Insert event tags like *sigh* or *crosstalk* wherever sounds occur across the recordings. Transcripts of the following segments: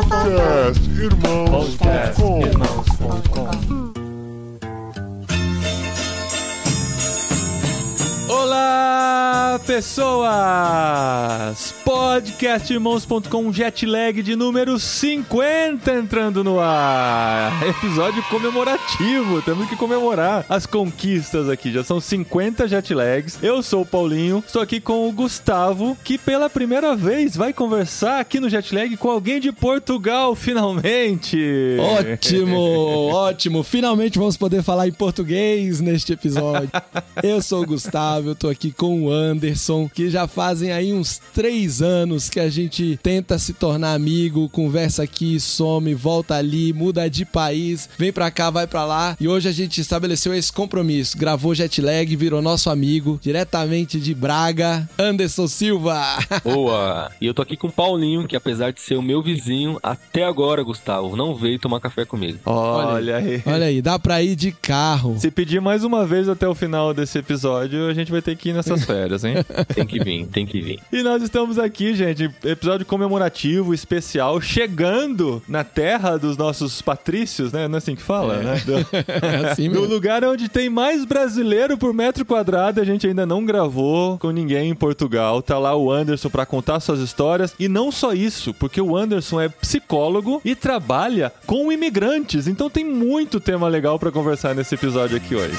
Podcast Irmãos.com Irmãos.com Olá, pessoas! Podcastirmãos.com Jetlag de número 50 entrando no ar. Episódio comemorativo, temos que comemorar as conquistas aqui. Já são 50 jetlags. Eu sou o Paulinho, estou aqui com o Gustavo, que pela primeira vez vai conversar aqui no Jetlag com alguém de Portugal, finalmente. Ótimo, ótimo. Finalmente vamos poder falar em português neste episódio. Eu sou o Gustavo, tô aqui com o Anderson, que já fazem aí uns três anos que a gente tenta se tornar amigo, conversa aqui, some, volta ali, muda de país, vem pra cá, vai pra lá. E hoje a gente estabeleceu esse compromisso. Gravou Jetlag, virou nosso amigo, diretamente de Braga, Anderson Silva. *laughs* Boa! E eu tô aqui com o Paulinho, que apesar de ser o meu vizinho, até agora, Gustavo, não veio tomar café comigo. Olha aí. Olha aí, dá pra ir de carro. Se pedir mais uma vez até o final desse episódio, a gente vai ter que ir nessas *laughs* férias, hein? Tem que vir, tem que vir. e nós estamos aqui, gente, episódio comemorativo, especial, chegando na terra dos nossos patrícios, né? Não é assim que fala, né? Do, *laughs* É assim do mesmo. lugar onde tem mais brasileiro por metro quadrado, a gente ainda não gravou com ninguém em Portugal. Tá lá o Anderson pra contar suas histórias. E não só isso, porque o Anderson é psicólogo e trabalha com imigrantes. Então tem muito tema legal pra conversar nesse episódio aqui hoje.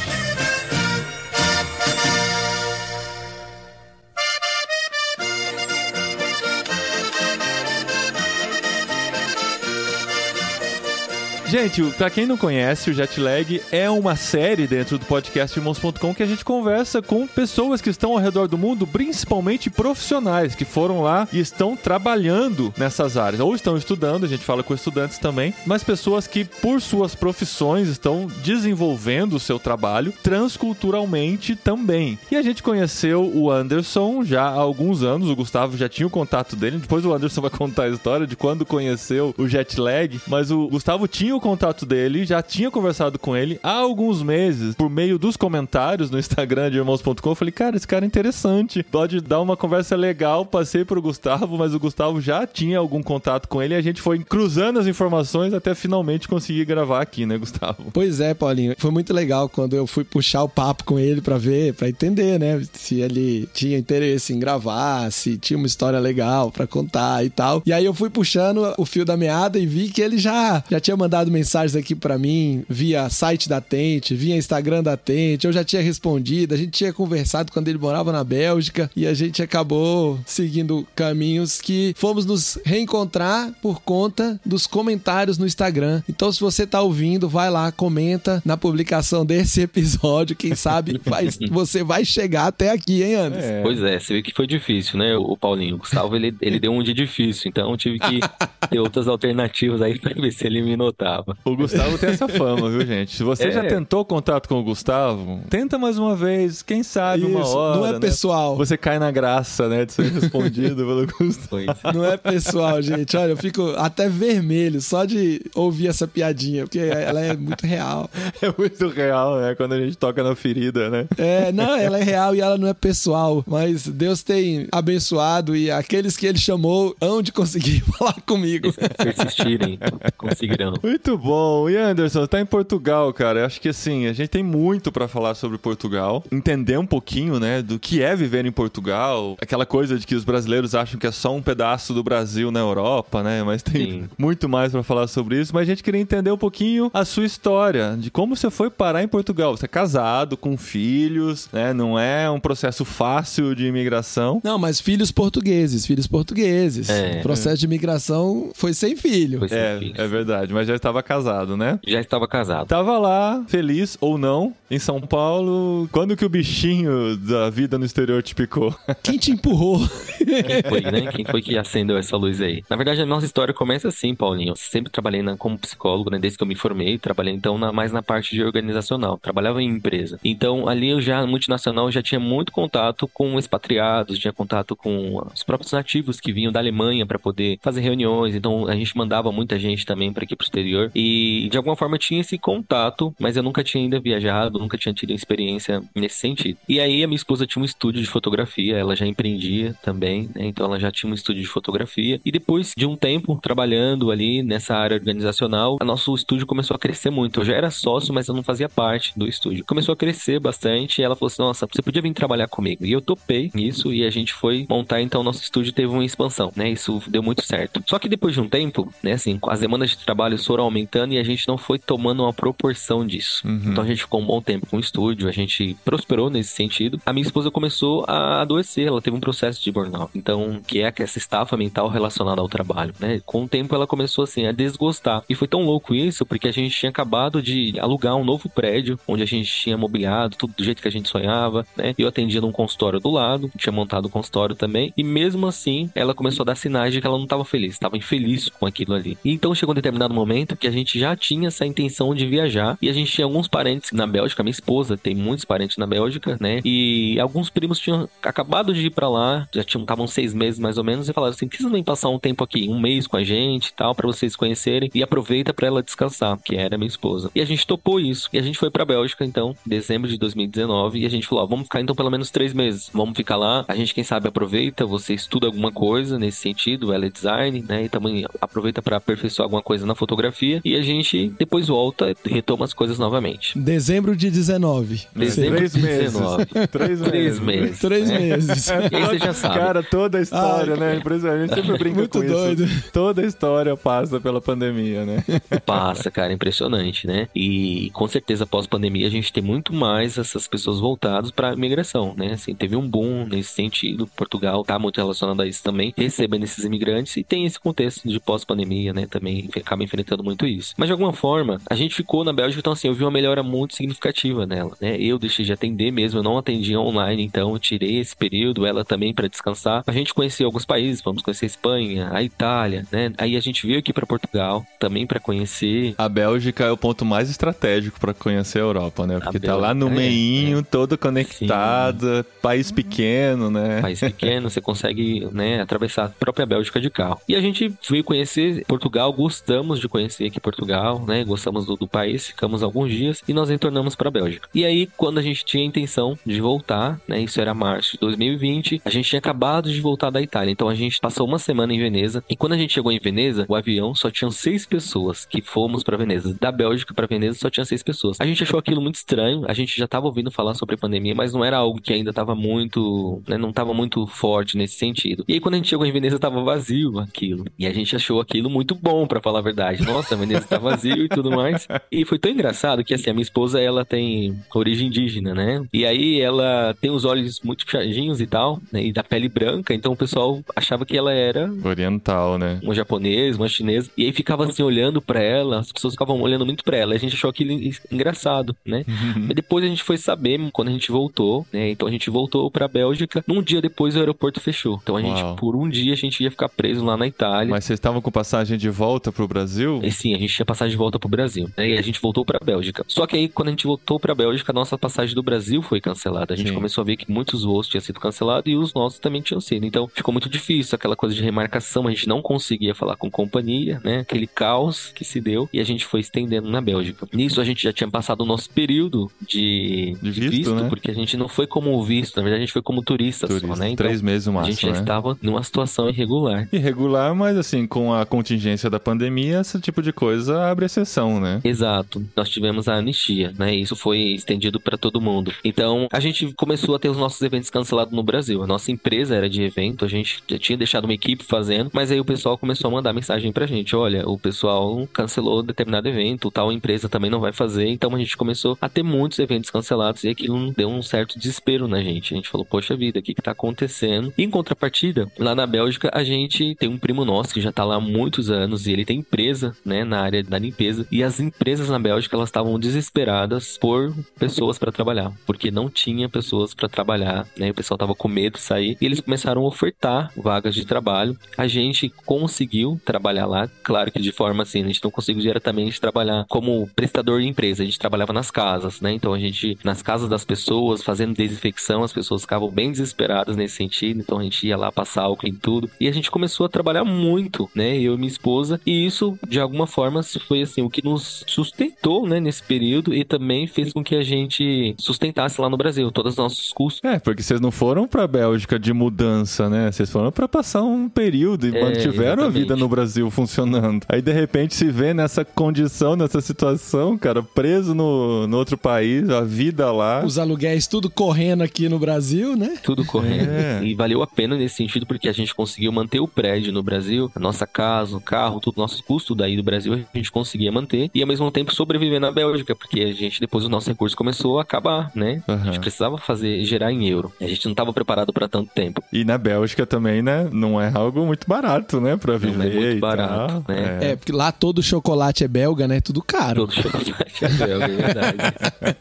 Gente, pra quem não conhece, o Jetlag é uma série dentro do podcast Irmãos.com que a gente conversa com pessoas que estão ao redor do mundo, principalmente profissionais, que foram lá e estão trabalhando nessas áreas, ou estão estudando, a gente fala com estudantes também, mas pessoas que, por suas profissões, estão desenvolvendo o seu trabalho transculturalmente também. E a gente conheceu o Anderson já há alguns anos, o Gustavo já tinha o contato dele, depois o Anderson vai contar a história de quando conheceu o Jetlag, mas o Gustavo tinha o contato dele, já tinha conversado com ele há alguns meses, por meio dos comentários no Instagram de irmãos.com. Eu falei, cara, esse cara é interessante, pode dar uma conversa legal. Passei pro Gustavo, mas o Gustavo já tinha algum contato com ele e a gente foi cruzando as informações até finalmente conseguir gravar aqui, né, Gustavo? Pois é, Paulinho. Foi muito legal quando eu fui puxar o papo com ele pra ver, pra entender, né? Se ele tinha interesse em gravar, se tinha uma história legal pra contar e tal. E aí eu fui puxando o fio da meada e vi que ele já, já tinha mandado mensagens aqui pra mim via site da Tente, via Instagram da Tente. Eu já tinha respondido, a gente tinha conversado quando ele morava na Bélgica e a gente acabou seguindo caminhos que fomos nos reencontrar por conta dos comentários no Instagram. Então, se você tá ouvindo, vai lá, comenta na publicação desse *laughs* episódio. Quem sabe vai- você vai chegar até aqui, hein, Anderson? É. Pois é, você viu que foi difícil, né, o Paulinho? O Gustavo, ele, ele deu um dia difícil, então eu tive que *laughs* ter outras alternativas aí pra ver se ele me notava. O Gustavo tem essa fama, viu, gente? Se você É. já tentou contato com o Gustavo, tenta mais uma vez. Quem sabe uma Isso, hora. não é né? pessoal. Você cai na graça, né, de ser respondido pelo *laughs* Gustavo. Pois. Não é pessoal, gente. Olha, eu fico até vermelho só de ouvir essa piadinha, porque ela é muito real. É muito real, né? Quando a gente toca na ferida, né? É, não, ela é real e ela não é pessoal. Mas Deus tem abençoado e aqueles que ele chamou hão de conseguir *laughs* falar comigo. Se persistirem, conseguirão. Muito bom. E Anderson, tá em Portugal, cara. Eu acho que assim, a gente tem muito pra falar sobre Portugal. Entender um pouquinho, né, do que é viver em Portugal. Aquela coisa de que os brasileiros acham que é só um pedaço do Brasil na Europa, né? Mas tem Sim. muito mais pra falar sobre isso. Mas a gente queria entender um pouquinho a sua história, de como você foi parar em Portugal. Você é casado, com filhos, né? Não é um processo fácil de imigração. Não, mas filhos portugueses, filhos portugueses. É. o processo de imigração foi sem filho. Foi sem É, filhos. é verdade, mas já estava casado, né? Já estava casado. Tava lá, feliz ou não, em São Paulo. Quando que o bichinho da vida no exterior te picou? *laughs* Quem te empurrou? Quem foi, né? Quem foi que acendeu essa luz aí? Na verdade, a nossa história começa assim, Paulinho. Eu sempre trabalhei na- como psicólogo, né? Desde que eu me formei, trabalhei então na- mais na parte de organizacional. Trabalhava em empresa. Então, ali eu já, multinacional, eu já tinha muito contato com expatriados, tinha contato com os próprios nativos que vinham da Alemanha para poder fazer reuniões então a gente mandava muita gente também para aqui pro exterior e de alguma forma tinha esse contato, mas eu nunca tinha ainda viajado, nunca tinha tido experiência nesse sentido. E aí a minha esposa tinha um estúdio de fotografia, ela já empreendia também, né? então ela já tinha um estúdio de fotografia e depois de um tempo trabalhando ali nessa área organizacional, a nosso estúdio começou a crescer muito. Eu já era sócio, mas eu não fazia parte do estúdio. Começou a crescer bastante e ela falou assim: "Nossa, você podia vir trabalhar comigo". E eu topei nisso e a gente foi montar então nosso estúdio teve uma expansão, né? Isso deu muito certo. Só que depois de um tempo, né, assim, as demandas de trabalho foram aumentando e a gente não foi tomando uma proporção disso. Uhum. Então a gente ficou um bom tempo com o estúdio, a gente prosperou nesse sentido. A minha esposa começou a adoecer, ela teve um processo de burnout. Então, que é essa estafa mental relacionada ao trabalho, né? Com o tempo ela começou assim a desgostar. E foi tão louco isso porque a gente tinha acabado de alugar um novo prédio onde a gente tinha mobiliado tudo do jeito que a gente sonhava, né? Eu atendia num consultório do lado, tinha montado o um consultório também, e mesmo assim ela começou a dar sinais de que ela não estava feliz, estava infeliz com aquilo ali. E então chegou um determinado momento que a gente já tinha essa intenção de viajar e a gente tinha alguns parentes na Bélgica, minha esposa tem muitos parentes na Bélgica, né? E alguns primos tinham acabado de ir para lá, já tinham estavam seis meses mais ou menos e falaram assim: "Que vocês vêm passar um tempo aqui, um mês com a gente, e tal, para vocês conhecerem e aproveita para ela descansar", que era minha esposa. E a gente topou isso e a gente foi para Bélgica então, dezembro de 2019 e a gente falou: ó, "Vamos ficar então pelo menos três meses, vamos ficar lá. A gente quem sabe aproveita, você estuda alguma coisa nesse sentido, ela é design, né? E também aproveita para aperfeiçoar alguma coisa na fotografia e a gente depois volta e retoma as coisas novamente. Dezembro de 19. Dezembro Três de meses. 19. *laughs* Três Três meses. meses. Três né? meses. *laughs* E aí você já sabe. Cara, toda a história, Ai, né? Impressionante. A gente sempre brinca Muito com doido. isso. Toda a história passa pela pandemia, né? *laughs* Passa, cara, impressionante, né? E com certeza pós-pandemia a gente tem muito mais essas pessoas voltadas para imigração, né? Assim, teve um boom nesse sentido. Portugal tá muito relacionado a isso também, recebendo esses imigrantes e tem esse contexto de pós-pandemia, né? Também acaba enfrentando muito isso. Mas de alguma forma, a gente ficou na Bélgica, então assim, eu vi uma melhora muito significativa nela, né? Eu deixei de atender mesmo, eu não atendia online, então eu tirei esse período, ela também para descansar. A gente conheceu alguns países, vamos conhecer a Espanha, a Itália, né? Aí a gente veio aqui para Portugal também para conhecer A Bélgica é o ponto mais estratégico pra conhecer a Europa, né? Porque tá lá no Bélgica, é, meinho, todo conectado, país pequeno, né? país pequeno, você consegue, né, atravessar a própria Bélgica de carro. E a gente veio conhecer Portugal, gostamos de conhecer aqui Portugal, né, gostamos do, do país, ficamos alguns dias e nós retornamos para a Bélgica. E aí, quando a gente tinha a intenção de voltar, né, isso era março de 2020, a gente tinha acabado de voltar da Itália, então a gente passou uma semana em Veneza e quando a gente chegou em Veneza, o avião só tinha seis pessoas que fomos para Veneza. Da Bélgica para Veneza só tinha seis pessoas. A gente achou aquilo muito estranho, a gente já estava ouvindo falar sobre a pandemia, mas não era algo que ainda estava muito, né, não estava muito forte nesse sentido. E aí quando a gente chegou em Veneza tava vazio aquilo. E a gente achou aquilo muito bom, para falar a verdade. Nossa, Veneza tá vazio e tudo mais. E foi tão engraçado que assim, a minha esposa, ela tem origem indígena, né? E aí ela tem os olhos muito puxadinhos e tal, né? E da pele branca, então o pessoal achava que ela era Oriental, né? uma japonesa, uma chinesa, e aí ficava assim olhando pra ela, as pessoas ficavam olhando muito pra ela, a gente achou aquilo en- engraçado, né? Mas depois a gente foi saber quando a gente voltou, né? Então a gente voltou pra Bélgica, num dia depois o aeroporto fechou. Então a gente, Uau. por um dia, a gente ia ficar preso lá na Itália. Mas vocês estavam com passagem de volta pro Brasil? E sim, a gente tinha passagem de volta pro Brasil. né? E a gente voltou pra Bélgica. Só que aí, quando a gente voltou pra Bélgica, a nossa passagem do Brasil foi cancelada. A gente Sim. começou a ver que muitos voos tinham sido cancelados e os nossos também tinham sido. Então, ficou muito difícil aquela coisa de remarcação. A gente não conseguia falar com companhia, né? Aquele caos que se deu. E a gente foi estendendo na Bélgica. Nisso, a gente já tinha passado o nosso período de, De visto, né? porque a gente não foi como visto. Na verdade, a gente foi como turista, Turista. só, né? Então, Três meses no a gente máximo, já né? estava numa situação irregular. Irregular, mas assim, com a contingência da pandemia, esse tipo de coisa abre exceção, né? Exato. Nós tivemos a anistia, né? Isso foi estendido para todo mundo. Então, a gente começou a ter os nossos eventos cancelados no Brasil. A nossa empresa era de evento, a gente tinha deixado uma equipe fazendo, mas aí o pessoal começou a mandar mensagem pra gente: olha, o pessoal cancelou determinado evento, tal empresa também não vai fazer. Então, a gente começou a ter muitos eventos cancelados e aquilo deu um certo desespero na gente. A gente falou: poxa vida, o que que tá acontecendo? E em contrapartida, lá na Bélgica, a gente tem um primo nosso que já tá lá há muitos anos e ele tem empresa, né, na área da limpeza. E as empresas na Bélgica, elas estavam desesperadas por pessoas para trabalhar, porque não tinha pessoas para trabalhar, né? O pessoal tava com medo de sair e eles começaram a ofertar vagas de trabalho. A gente conseguiu trabalhar lá, claro que de forma assim, a gente não conseguiu diretamente trabalhar como prestador de empresa, a gente trabalhava nas casas, né? Então a gente nas casas das pessoas, fazendo desinfecção, as pessoas ficavam bem desesperadas nesse sentido, então a gente ia lá passar álcool em tudo. E a gente começou a trabalhar muito muito, né? Eu e minha esposa. E isso, de alguma forma, foi assim, o que nos sustentou, né, nesse período e também fez com que a gente sustentasse lá no Brasil todos os nossos custos. É, porque vocês não foram pra Bélgica de mudança, né? Vocês foram pra passar um período e É, mantiveram a exatamente. vida no Brasil funcionando. Aí, de repente, se vê nessa condição, nessa situação, cara, preso no, no outro país, a vida lá. Os aluguéis tudo correndo aqui no Brasil, né? Tudo correndo. É. E valeu a pena nesse sentido, porque a gente conseguiu manter o prédio no Brasil, a nossa casa, o carro, tudo, nosso custo daí do Brasil, a gente conseguia manter. E ao mesmo tempo sobreviver na Bélgica, porque a gente, depois o nosso recurso começou a acabar, né? A Aham. gente precisava fazer, gerar em euro. A gente não estava preparado para tanto tempo. E na Bélgica também, né? Não é algo muito barato, né? Pra viver. Não é muito e barato, tal. né? É, porque lá todo chocolate é belga, né? Tudo caro. Todo chocolate é belga, é verdade.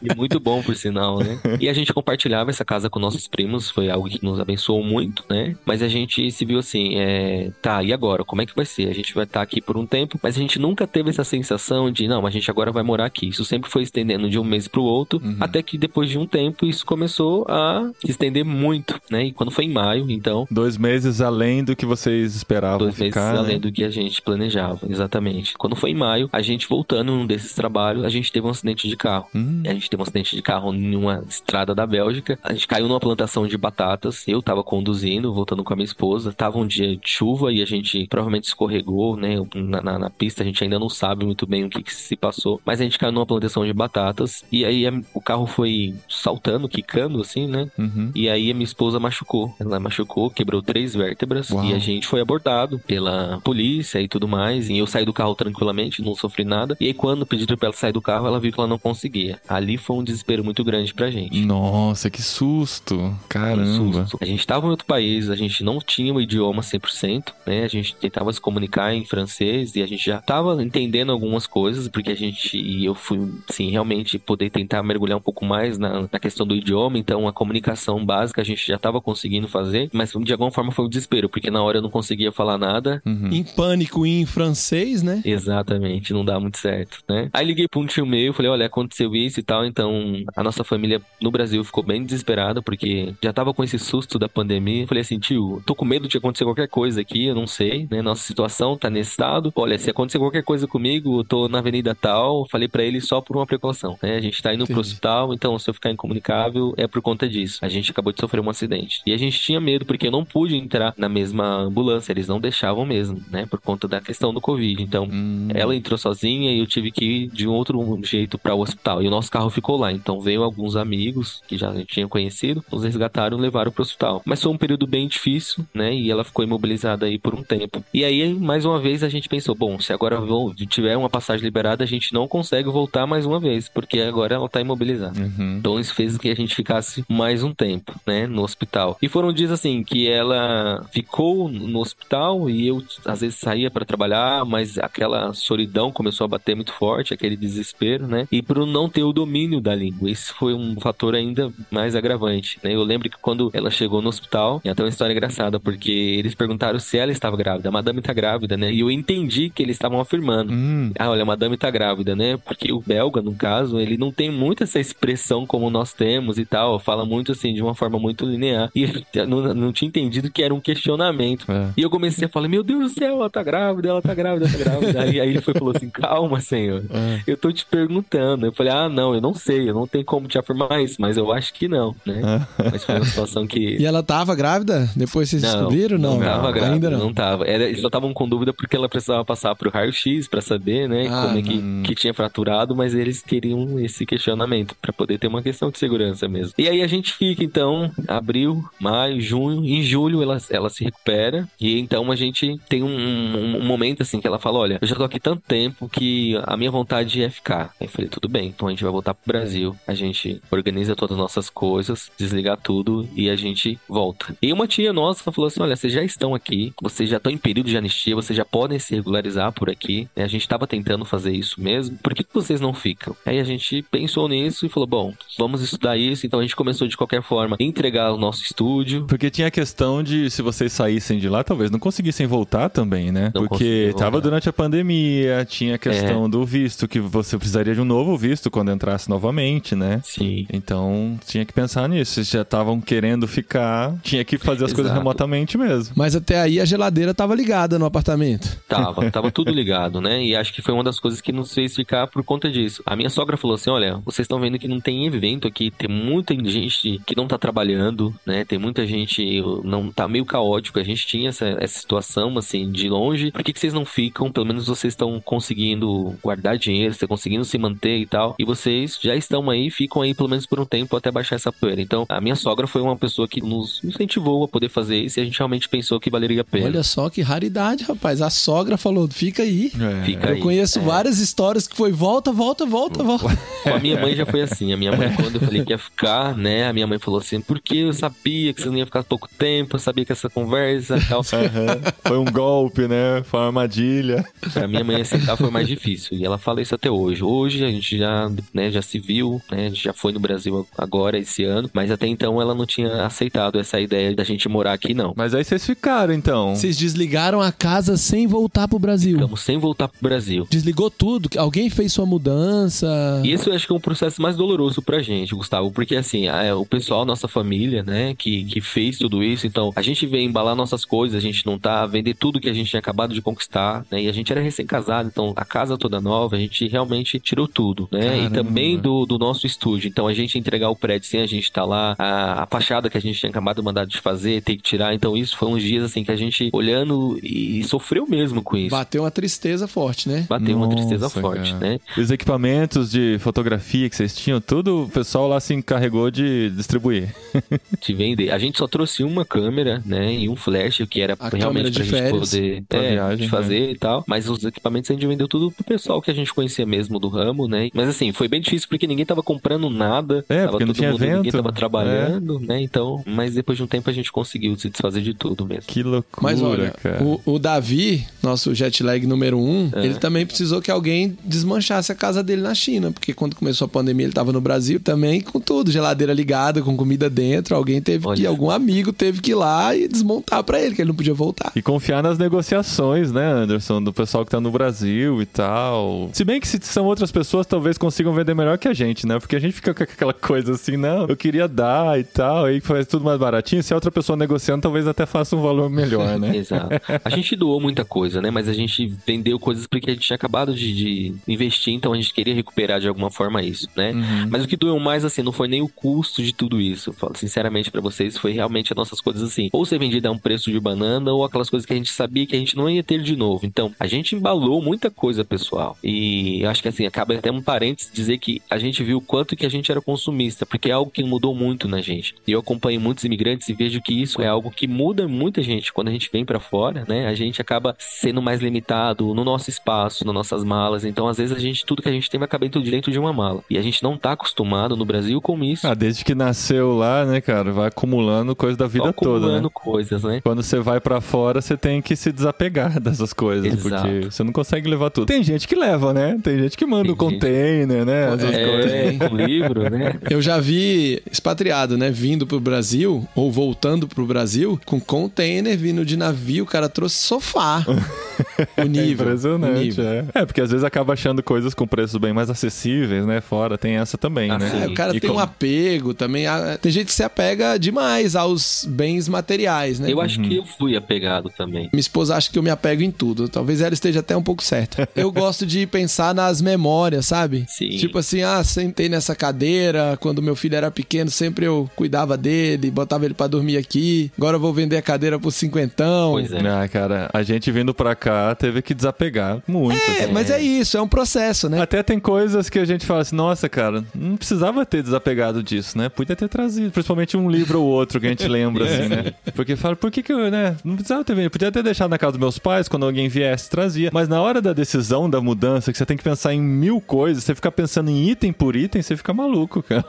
E muito bom, por sinal, né? E a gente compartilhava essa casa com nossos primos, foi algo que nos abençoou muito, né? Mas a gente se viu assim, é... tá, e agora? Como é que vai ser? A gente vai estar aqui por um tempo, mas a gente nunca teve essa sensação de, não, a gente agora vai morar aqui. Isso sempre foi estendendo de um mês pro outro, Uhum. até que depois de um tempo isso começou a se estender muito, né? E quando foi em maio, então, Dois meses além do que vocês esperavam Dois meses ficar. além né? do que a gente planejava, exatamente. Quando foi em maio, a gente voltando num desses trabalhos, a gente teve um acidente de carro. Hum, A gente teve um acidente de carro em uma estrada da Bélgica. A gente caiu numa plantação de batatas. Eu tava conduzindo, voltando com a minha esposa. Tava um dia de chuva e a gente provavelmente escorregou, né? Na, na- na pista a gente ainda não sabe muito bem o que, que se passou. Mas a gente caiu numa plantação de batatas. E aí a- o carro foi saltando, quicando, assim, né? uhum. E aí a minha esposa machucou. Ela machucou, quebrou três vértebras Uau. e a gente foi abordado pela polícia e tudo mais. E eu saí do carro tranquilamente, não sofri nada. E aí quando pediram pra ela sair do carro, ela viu que ela não conseguia. Ali foi um desespero muito grande pra gente. Nossa, que susto. Um Caramba. susto. A gente tava em outro país, a gente não tinha o idioma 100%, né? A gente tentava se comunicar em francês e a gente já tava entendendo algumas coisas, porque a gente, e eu fui, assim, realmente poder tentar mergulhar um pouco mais na, na questão do idioma, então a comunicação básica a gente já tava conseguindo fazer, mas de alguma forma foi um desespero, porque na hora eu não conseguia falar nada, Uhum. Em pânico e em francês, né? Exatamente, não dá muito certo, né? Aí liguei pra um tio meu, falei, olha, aconteceu isso e tal, então a nossa família no Brasil ficou bem desesperada, porque já tava com esse susto da pandemia. Falei assim, tio, tô com medo de acontecer qualquer coisa aqui, eu não sei, né? Nossa situação tá nesse estado. Olha, se acontecer qualquer coisa comigo, eu tô na avenida tal, falei pra ele só por uma precaução, né? A gente tá indo pro Entendi. hospital, então se eu ficar incomunicável, é por conta disso. A gente acabou de sofrer um acidente. E a gente tinha medo, porque eu não pude entrar na mesma ambulância, eles não deixavam mesmo, né? Por conta da questão do Covid. Então, Hum. ela entrou sozinha e eu tive que ir de um outro jeito para o hospital. E o nosso carro ficou lá. Então veio alguns amigos que já tinham conhecido, nos resgataram e levaram pro hospital. Mas foi um período bem difícil, né? E ela ficou imobilizada aí por um tempo. E aí, mais uma vez, a gente pensou: bom, se agora tiver uma passagem liberada, a gente não consegue voltar mais uma vez, porque agora ela tá imobilizada. Uhum. Então isso fez que a gente ficasse mais um tempo, né, no hospital. E foram dias assim que ela ficou no hospital e eu às vezes saía para trabalhar, mas aquela solidão começou a bater muito forte, aquele desespero, né? E por não ter o domínio da língua, isso foi um fator ainda mais agravante, né? Eu lembro que quando ela chegou no hospital, e até uma história engraçada, porque eles perguntaram se ela estava grávida. A madame tá grávida, né? E eu entendi que eles estavam afirmando. Hum. Ah, olha, a madame tá grávida, né? Porque o belga, no caso, ele não tem muito essa expressão como nós temos e tal. Fala muito assim, de uma forma muito linear. E *laughs* não, não tinha entendido que era um questionamento. É. E eu comecei a falar, meu Deus do céu, ela tá grávida, ela tá grávida, ela tá grávida. aí, aí ele foi e falou assim, calma, senhor. É. Eu tô te perguntando. Eu falei, ah, não, eu não sei, eu não tenho como te afirmar isso, mas eu acho que não, né? Mas foi uma situação que... *laughs* E ela tava grávida? Depois vocês descobriram? Não, não tava grávida, ainda não. não. tava. Era, eles só estavam com dúvida porque ela precisava passar pro raio-x pra saber, né, Ah, como é que, que tinha fraturado, mas eles queriam esse questionamento pra poder ter uma questão de segurança mesmo. E aí a gente fica, então, abril, maio, junho, em julho ela, ela se recupera e então a gente tem um, um- um momento assim que ela fala, olha, eu já tô aqui tanto tempo que a minha vontade é ficar. Aí eu falei, tudo bem, então a gente vai voltar pro Brasil, a gente organiza todas as nossas coisas, desligar tudo e a gente volta. E uma tia nossa falou assim, olha, vocês já estão aqui, vocês já estão em período de anistia, vocês já podem se regularizar por aqui, né? a gente tava tentando fazer isso mesmo, por que vocês não ficam? Aí a gente pensou nisso e falou, bom, vamos estudar isso, então a gente começou de qualquer forma a entregar o nosso estúdio, Porque tinha a questão de se vocês saíssem de lá, talvez não conseguissem voltar também, né? Não Porque tava durante a pandemia, tinha a questão do visto, que você precisaria de um novo visto quando entrasse novamente, né? sim, Então tinha que pensar nisso. Vocês já estavam querendo ficar, tinha que fazer as coisas Exato. remotamente mesmo. Mas até aí a geladeira tava ligada no apartamento. Tava, tava tudo ligado, *laughs* né? E acho que foi uma das coisas que nos fez ficar por conta disso. A minha sogra falou assim: olha, vocês estão vendo que não tem evento aqui, tem muita gente que não tá trabalhando, né? Tem muita gente, não tá meio caótico. A gente tinha essa, essa situação, assim, de longe. Por que, que vocês não ficam? Pelo menos vocês estão conseguindo guardar dinheiro, estão conseguindo se manter e tal. E vocês já estão aí, ficam aí pelo menos por um tempo até baixar essa poeira. Então, a minha sogra foi uma pessoa que nos incentivou a poder fazer isso e a gente realmente pensou que valeria a pena. Olha só que raridade, rapaz. A sogra falou: fica aí. É. Fica Eu aí. conheço É. várias histórias que foi volta, volta, volta, volta. *laughs* Com a minha mãe já foi assim. A minha mãe, quando eu falei que ia ficar, né? A minha mãe falou assim: porque eu sabia que você não ia ficar pouco tempo, eu sabia que essa conversa e tal. Aham. Foi um golpe, né? Foi uma armadilha. Pra minha mãe aceitar foi mais difícil. E ela fala isso até hoje. Hoje a gente já, né, já se viu, né? A gente já foi no Brasil agora, esse ano. Mas até então ela não tinha aceitado essa ideia da gente morar aqui, não. Mas aí vocês ficaram, então. Vocês desligaram a casa sem voltar pro Brasil. Ficamos sem voltar pro Brasil. Desligou tudo. Alguém fez sua mudança. E isso eu acho que é um processo mais doloroso pra gente, Gustavo, porque assim, a- o pessoal, nossa família, né, que, que fez tudo isso, então a gente veio embalar nossas coisas, a gente não tá vender tudo que a gente tinha acabado de conquistar, né, e a gente era recém-casado, então a casa toda nova, a gente realmente tirou tudo, né, e Caramba. também do, do nosso estúdio, então a gente entregar o prédio sem a gente estar lá, a, a fachada que a gente tinha acabado de mandar de fazer, ter que tirar, então isso foi uns dias assim que a gente olhando e, sofreu mesmo com isso. Bateu uma tristeza forte, né? Bateu uma tristeza Nossa, forte, cara. né? Os equipamentos de fotografia que vocês tinham, tudo o pessoal lá se encarregou de distribuir. *laughs* te vender. A gente só trouxe uma câmera, né, e um flash, que era A realmente pra de gente férias. poder Pra é, viagem, de fazer e tal. Mas os equipamentos a gente vendeu tudo pro pessoal que a gente conhecia mesmo do ramo, né? Mas assim, foi bem difícil porque ninguém tava comprando nada. É, tava porque não todo tinha mundo, Ninguém evento. É. tava trabalhando, né? Então, mas depois de um tempo a gente conseguiu se desfazer de tudo mesmo. Que loucura, Mas olha, cara. o, o Davi, nosso jet lag número um, É. ele também precisou que alguém desmanchasse a casa dele na China, porque quando começou a pandemia ele tava no Brasil também com tudo, geladeira ligada, com comida dentro, alguém teve que, Olha. algum amigo teve que ir lá e desmontar pra ele, que ele não podia voltar. E confiar nas negociações, né, Anderson? Do pessoal que tá no Brasil e tal. Se bem que se são outras pessoas, talvez consigam vender melhor que a gente, né? Porque a gente fica com aquela coisa assim, não, eu queria dar e tal, aí faz tudo mais baratinho. Se a outra pessoa negociando, talvez até faça um valor melhor, né? *laughs* Exato. A gente doou muita coisa, né? Mas a gente vendeu coisas porque a gente tinha acabado de, de investir, então a gente queria recuperar de alguma forma isso, né? Uhum. Mas o que doeu mais, assim, não foi nem o custo de tudo isso. Falo sinceramente pra vocês, foi realmente as nossas coisas assim. Ou ser vendida a um preço de banana, ou aquelas coisas que a gente sabia que a gente não ia ter de novo. Então, a gente embalou muita coisa, pessoal. E eu acho que assim, acaba até um parênteses dizer que a gente viu o quanto que a gente era consumista, porque é algo que mudou muito na gente. E eu acompanho muitos imigrantes e vejo que isso é algo que muda muita gente. Quando a gente vem pra fora, né? A gente acaba sendo mais limitado no nosso espaço, nas nossas malas. Então, às vezes, a gente, tudo que a gente tem vai caber dentro de uma mala. E a gente não tá acostumado no Brasil com isso. Ah, desde que nasceu lá, né, cara, vai acumulando coisa da vida Só toda, né? acumulando coisas, né? Quando você vai pra fora, você tem que se desapegar *laughs* dessas coisas, Exato. porque você não consegue levar tudo. Tem gente que leva, né? Tem gente que manda o container, né? Essas coisas. É, *laughs* um livro, né? Eu já vi expatriado, né, vindo pro Brasil ou voltando pro Brasil com container vindo de navio, o cara trouxe sofá. *laughs* o nível. Impressionante, nível. é. É, porque às vezes acaba achando coisas com preços bem mais acessíveis, né? Fora, tem essa também, Ah, né? É, o cara E tem como- um apego também. a- Tem gente que se apega demais aos bens materiais, né? Eu acho que eu fui apegado também. Minha esposa acha que eu me apego em tudo. Talvez ela esteja até um pouco certa. Eu *laughs* gosto de pensar nas memórias, sabe? Sim. Tipo assim, ah, sentei nessa cadeira quando meu filho era pequeno, sempre eu cuidava dele, botava ele pra dormir aqui. Agora eu vou vender a cadeira por cinquentão. Pois é. Ah, cara, a gente vindo pra cá teve que desapegar muito. É, assim. mas é isso, é um processo, né? Até tem coisas que a gente fala assim, nossa, cara, não precisava ter desapegado disso, né? Podia ter trazido, principalmente um livro ou outro que a gente lembra, assim, né? *laughs* Porque fala, por que que eu, né? Não precisava ter vendido. Podia ter deixado na casa dos meus pais, quando alguém viesse, trazia. Mas na hora da decisão, da mudança, que você tem que pensar em mil coisas, você ficar pensando em item por item, você fica maluco, cara.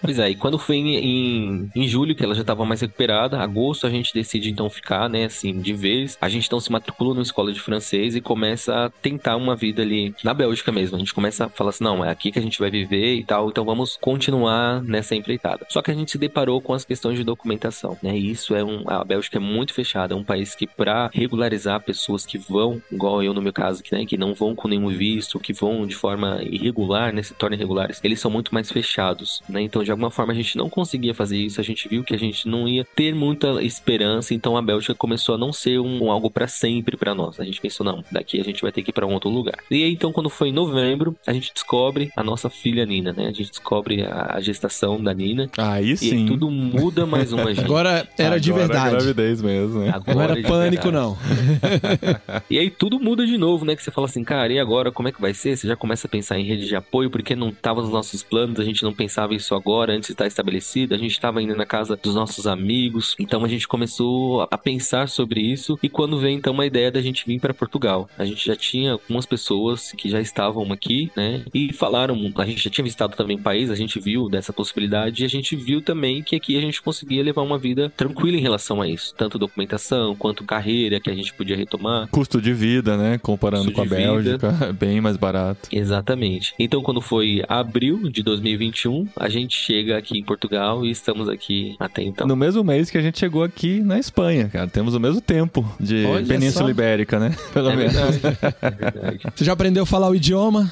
Pois é, e quando foi em, em, em julho, que ela já estava mais recuperada, agosto a gente decide então ficar, né, assim, de vez. A gente então se matricula numa escola de francês e começa a tentar uma vida ali na Bélgica mesmo. A gente começa a falar assim, não, é aqui que a gente vai viver e tal, então vamos continuar nessa empreitada. Só que a gente se deparou com as questões de documentação, né, e isso é um... A Bélgica é muito fechada, é um país que para regularizar pessoas que vão, igual eu no meu caso, que, né, que não vão com nenhum visto, que vão de forma irregular, né, se tornam irregulares, eles são muito mais fechados, né, então de alguma forma a gente não conseguia fazer isso, a gente viu que a gente não ia ter muita esperança, então a Bélgica começou a não ser ser um, um algo para sempre para nós. A gente pensou, não, daqui a gente vai ter que ir para um outro lugar. E aí, então, quando foi em novembro, a gente descobre a nossa filha Nina, né? A gente descobre a, a gestação da Nina. Aí E sim. aí tudo muda mais uma, *laughs* gente. Agora era de Agora é verdade. gravidez mesmo, né? Agora Não era é de pânico, verdade. não. *laughs* E aí tudo muda de novo, né? Que você fala assim, cara, e agora como é que vai ser? Você já começa a pensar em rede de apoio, porque não estava nos nossos planos, a gente não pensava isso agora, antes de estar estabelecido, a gente estava indo na casa dos nossos amigos, então a gente começou a pensar sobre isso. E quando veio então uma ideia da gente vir para Portugal, a gente já tinha algumas pessoas que já estavam aqui, né? E falaram, a gente já tinha visitado também o país, a gente viu dessa possibilidade e a gente viu também que aqui a gente conseguia levar uma vida tranquila em relação a isso, tanto documentação quanto carreira que a gente podia retomar. Custo de vida, né? Comparando Custo com a vida. Bélgica, *laughs* é bem mais barato. Exatamente. Então, quando foi abril de 2021, a gente chega aqui em Portugal e estamos aqui até então. No mesmo mês que a gente chegou aqui na Espanha, cara. Temos o mesmo tempo de Olha Península só. Ibérica, né? *laughs* Pelo É menos. Verdade. É verdade. Você já aprendeu a falar o idioma?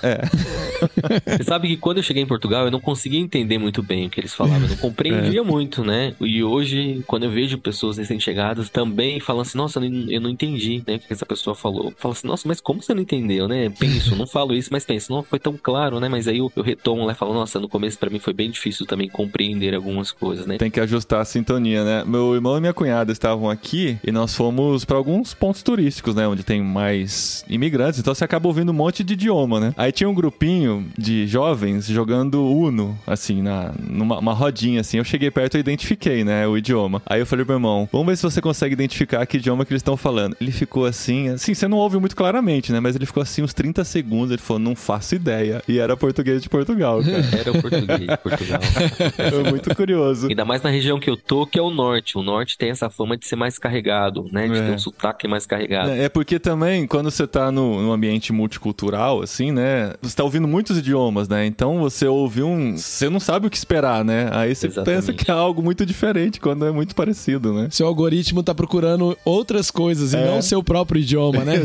Você sabe que quando eu cheguei em Portugal, eu não conseguia entender muito bem o que eles falavam. Eu não compreendia muito, né? E hoje, quando eu vejo pessoas recém-chegadas também falando assim, nossa, eu não, eu não entendi, né? O que essa pessoa falou. Fala assim, nossa, mas como você não entendeu, né? Penso, não falo isso, mas penso, não foi tão claro, né? Mas aí eu, eu retomo lá e falo, nossa, no começo pra mim foi bem difícil também compreender algumas coisas, né? Tem que ajustar a sintonia, né? Meu irmão e minha cunhada estavam aqui e nós fomos pra alguns pontos turísticos, né? Onde tem mais imigrantes, então você acaba ouvindo um monte de idioma, né? Aí tinha um grupinho de jovens jogando Uno, assim, na, numa uma rodinha, assim. Eu cheguei perto e identifiquei, né? O idioma. Aí eu falei pro meu irmão, vamos ver se você consegue identificar que idioma que eles estão falando. Ele ficou assim, assim, você não ouve muito claramente, né? Mas ele ficou assim uns 30 segundos, ele falou, não faço ideia. E era português de Portugal, cara. *laughs* Era o português de Portugal. *laughs* Foi muito curioso. Ainda mais na região que eu tô, que é o norte. O norte tem essa fama de ser mais carregado, né? De É. ter um sotaque mais carregado. É é porque também, quando você tá no, num ambiente multicultural, assim, né? Você tá ouvindo muitos idiomas, né? Então você ouve um. Você não sabe o que esperar, né? Aí você Exatamente. pensa que é algo muito diferente quando é muito parecido, né? Seu algoritmo tá procurando outras coisas e É. não o seu próprio idioma, né? *laughs*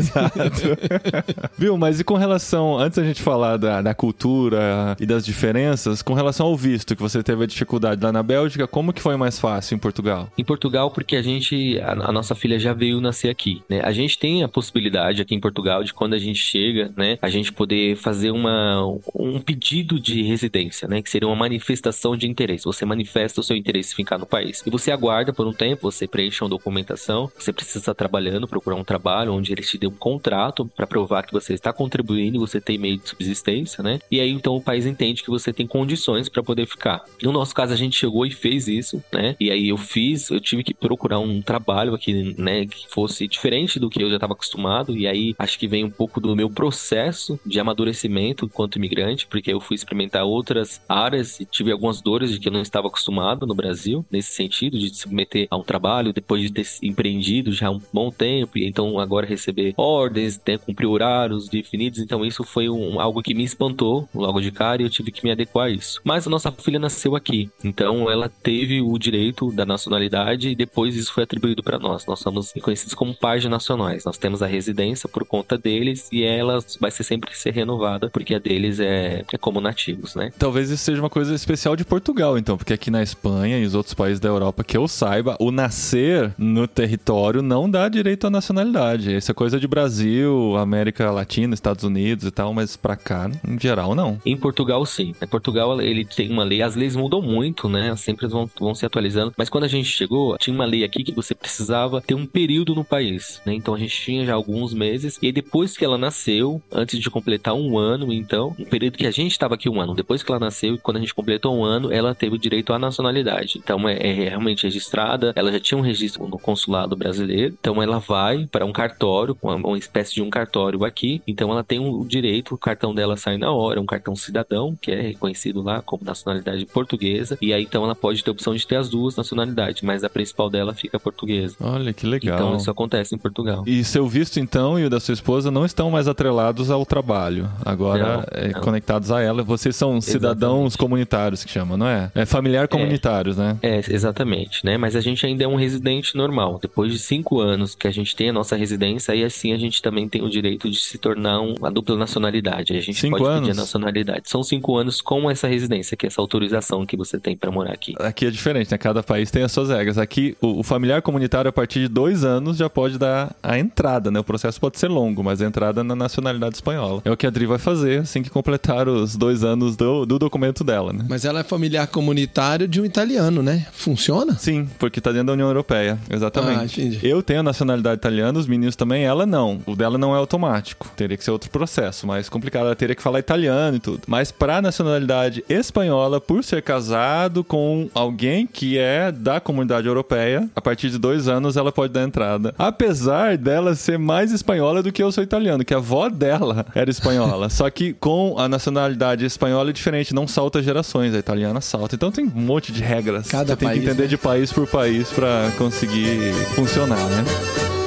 *laughs* Viu? Mas e com relação. Antes a gente falar da, da cultura e das diferenças, com relação ao visto, que você teve a dificuldade lá na Bélgica, como que foi mais fácil em Portugal? Em Portugal, porque a gente, a, a nossa filha já veio nascer aqui, né? A gente tem a possibilidade aqui em Portugal de quando a gente chega, né, a gente poder fazer uma, um pedido de residência, né, que seria uma manifestação de interesse. Você manifesta o seu interesse em ficar no país. E você aguarda por um tempo, você preenche uma documentação, você precisa estar trabalhando, procurar um trabalho onde eles te dêem um contrato para provar que você está contribuindo você tem meio de subsistência, né? E aí então o país entende que você tem condições para poder ficar. No nosso caso a gente chegou e fez isso, né? E aí eu fiz, eu tive que procurar um trabalho aqui, né, que fosse diferente do que eu já estava acostumado e aí acho que vem um pouco do meu processo de amadurecimento enquanto imigrante, porque eu fui experimentar outras áreas e tive algumas dores de que eu não estava acostumado no Brasil, nesse sentido de se submeter a um trabalho depois de ter empreendido já um bom tempo e então agora receber ordens, né, cumprir horários definidos, então isso foi um, algo que me espantou logo de cara e eu tive que me adequar a isso. Mas a nossa filha nasceu aqui, então ela teve o direito da nacionalidade e depois isso foi atribuído para nós. Nós somos reconhecidos como pais nacionais. Nós temos a residência por conta deles e ela vai ser sempre ser renovada porque a deles é, é como nativos, né? Talvez isso seja uma coisa especial de Portugal, então, porque aqui na Espanha e os outros países da Europa que eu saiba, o nascer no território não dá direito à nacionalidade. Isso é coisa de Brasil, América Latina, Estados Unidos e tal, mas pra cá, em geral, não. Em Portugal, sim. Em Portugal, ele tem uma lei. As leis mudam muito, né? Sempre vão, vão se atualizando. Mas quando a gente chegou, tinha uma lei aqui que você precisava ter um período no país, né? Então a gente tinha já alguns meses. E aí, depois que ela nasceu, antes de completar um ano, então, um período que a gente estava aqui um ano. Depois que ela nasceu, quando a gente completou um ano, ela teve o direito à nacionalidade. Então é, é realmente registrada. Ela já tinha um registro no consulado brasileiro. Então ela vai para um cartório, uma, uma espécie de um cartório aqui. Então ela tem o direito, o cartão dela sai na hora, um cartão cidadão, que é reconhecido lá como nacionalidade portuguesa. E aí então ela pode ter a opção de ter as duas nacionalidades, mas a principal dela fica portuguesa. Olha que legal. Então isso acontece em Portugal. E seu visto, então, e o da sua esposa não estão mais atrelados ao trabalho. Agora, Não, é, não. conectados a ela. Vocês são cidadãos Exatamente. comunitários que chamam, não é? É familiar comunitários, né? É, exatamente, né? Mas a gente ainda é um residente normal. Depois de cinco anos que a gente tem a nossa residência, aí assim a gente também tem o direito de se tornar um- uma dupla nacionalidade. A gente Cinco pode pedir anos? a nacionalidade. São cinco anos com essa residência, que é essa autorização que você tem para morar aqui. Aqui é diferente, né? Cada país tem as suas regras. Aqui, o, o familiar comunitário, a partir de dois anos já pode dar a entrada, né? O processo pode ser longo, mas a entrada na nacionalidade espanhola. É o que a Dri vai fazer assim que completar os dois anos do, do documento dela, né? Mas ela é familiar comunitário de um italiano, né? Funciona? Sim, porque tá dentro da União Europeia, exatamente. Ah, entendi. Eu tenho a nacionalidade italiana, os meninos também, ela não. O dela não é automático. Teria que ser outro processo, mais complicado. Ela teria que falar italiano e tudo. Mas pra nacionalidade espanhola, por ser casado com alguém que é da comunidade europeia, a partir de dois anos ela pode dar entrada. Apesar dela ser mais espanhola do que eu sou italiano, que a avó dela era espanhola. Só que com a nacionalidade espanhola é diferente, não salta gerações, a italiana salta. Então tem um monte de regras. Cada Você tem país, que entender né? de país por país pra conseguir funcionar, né?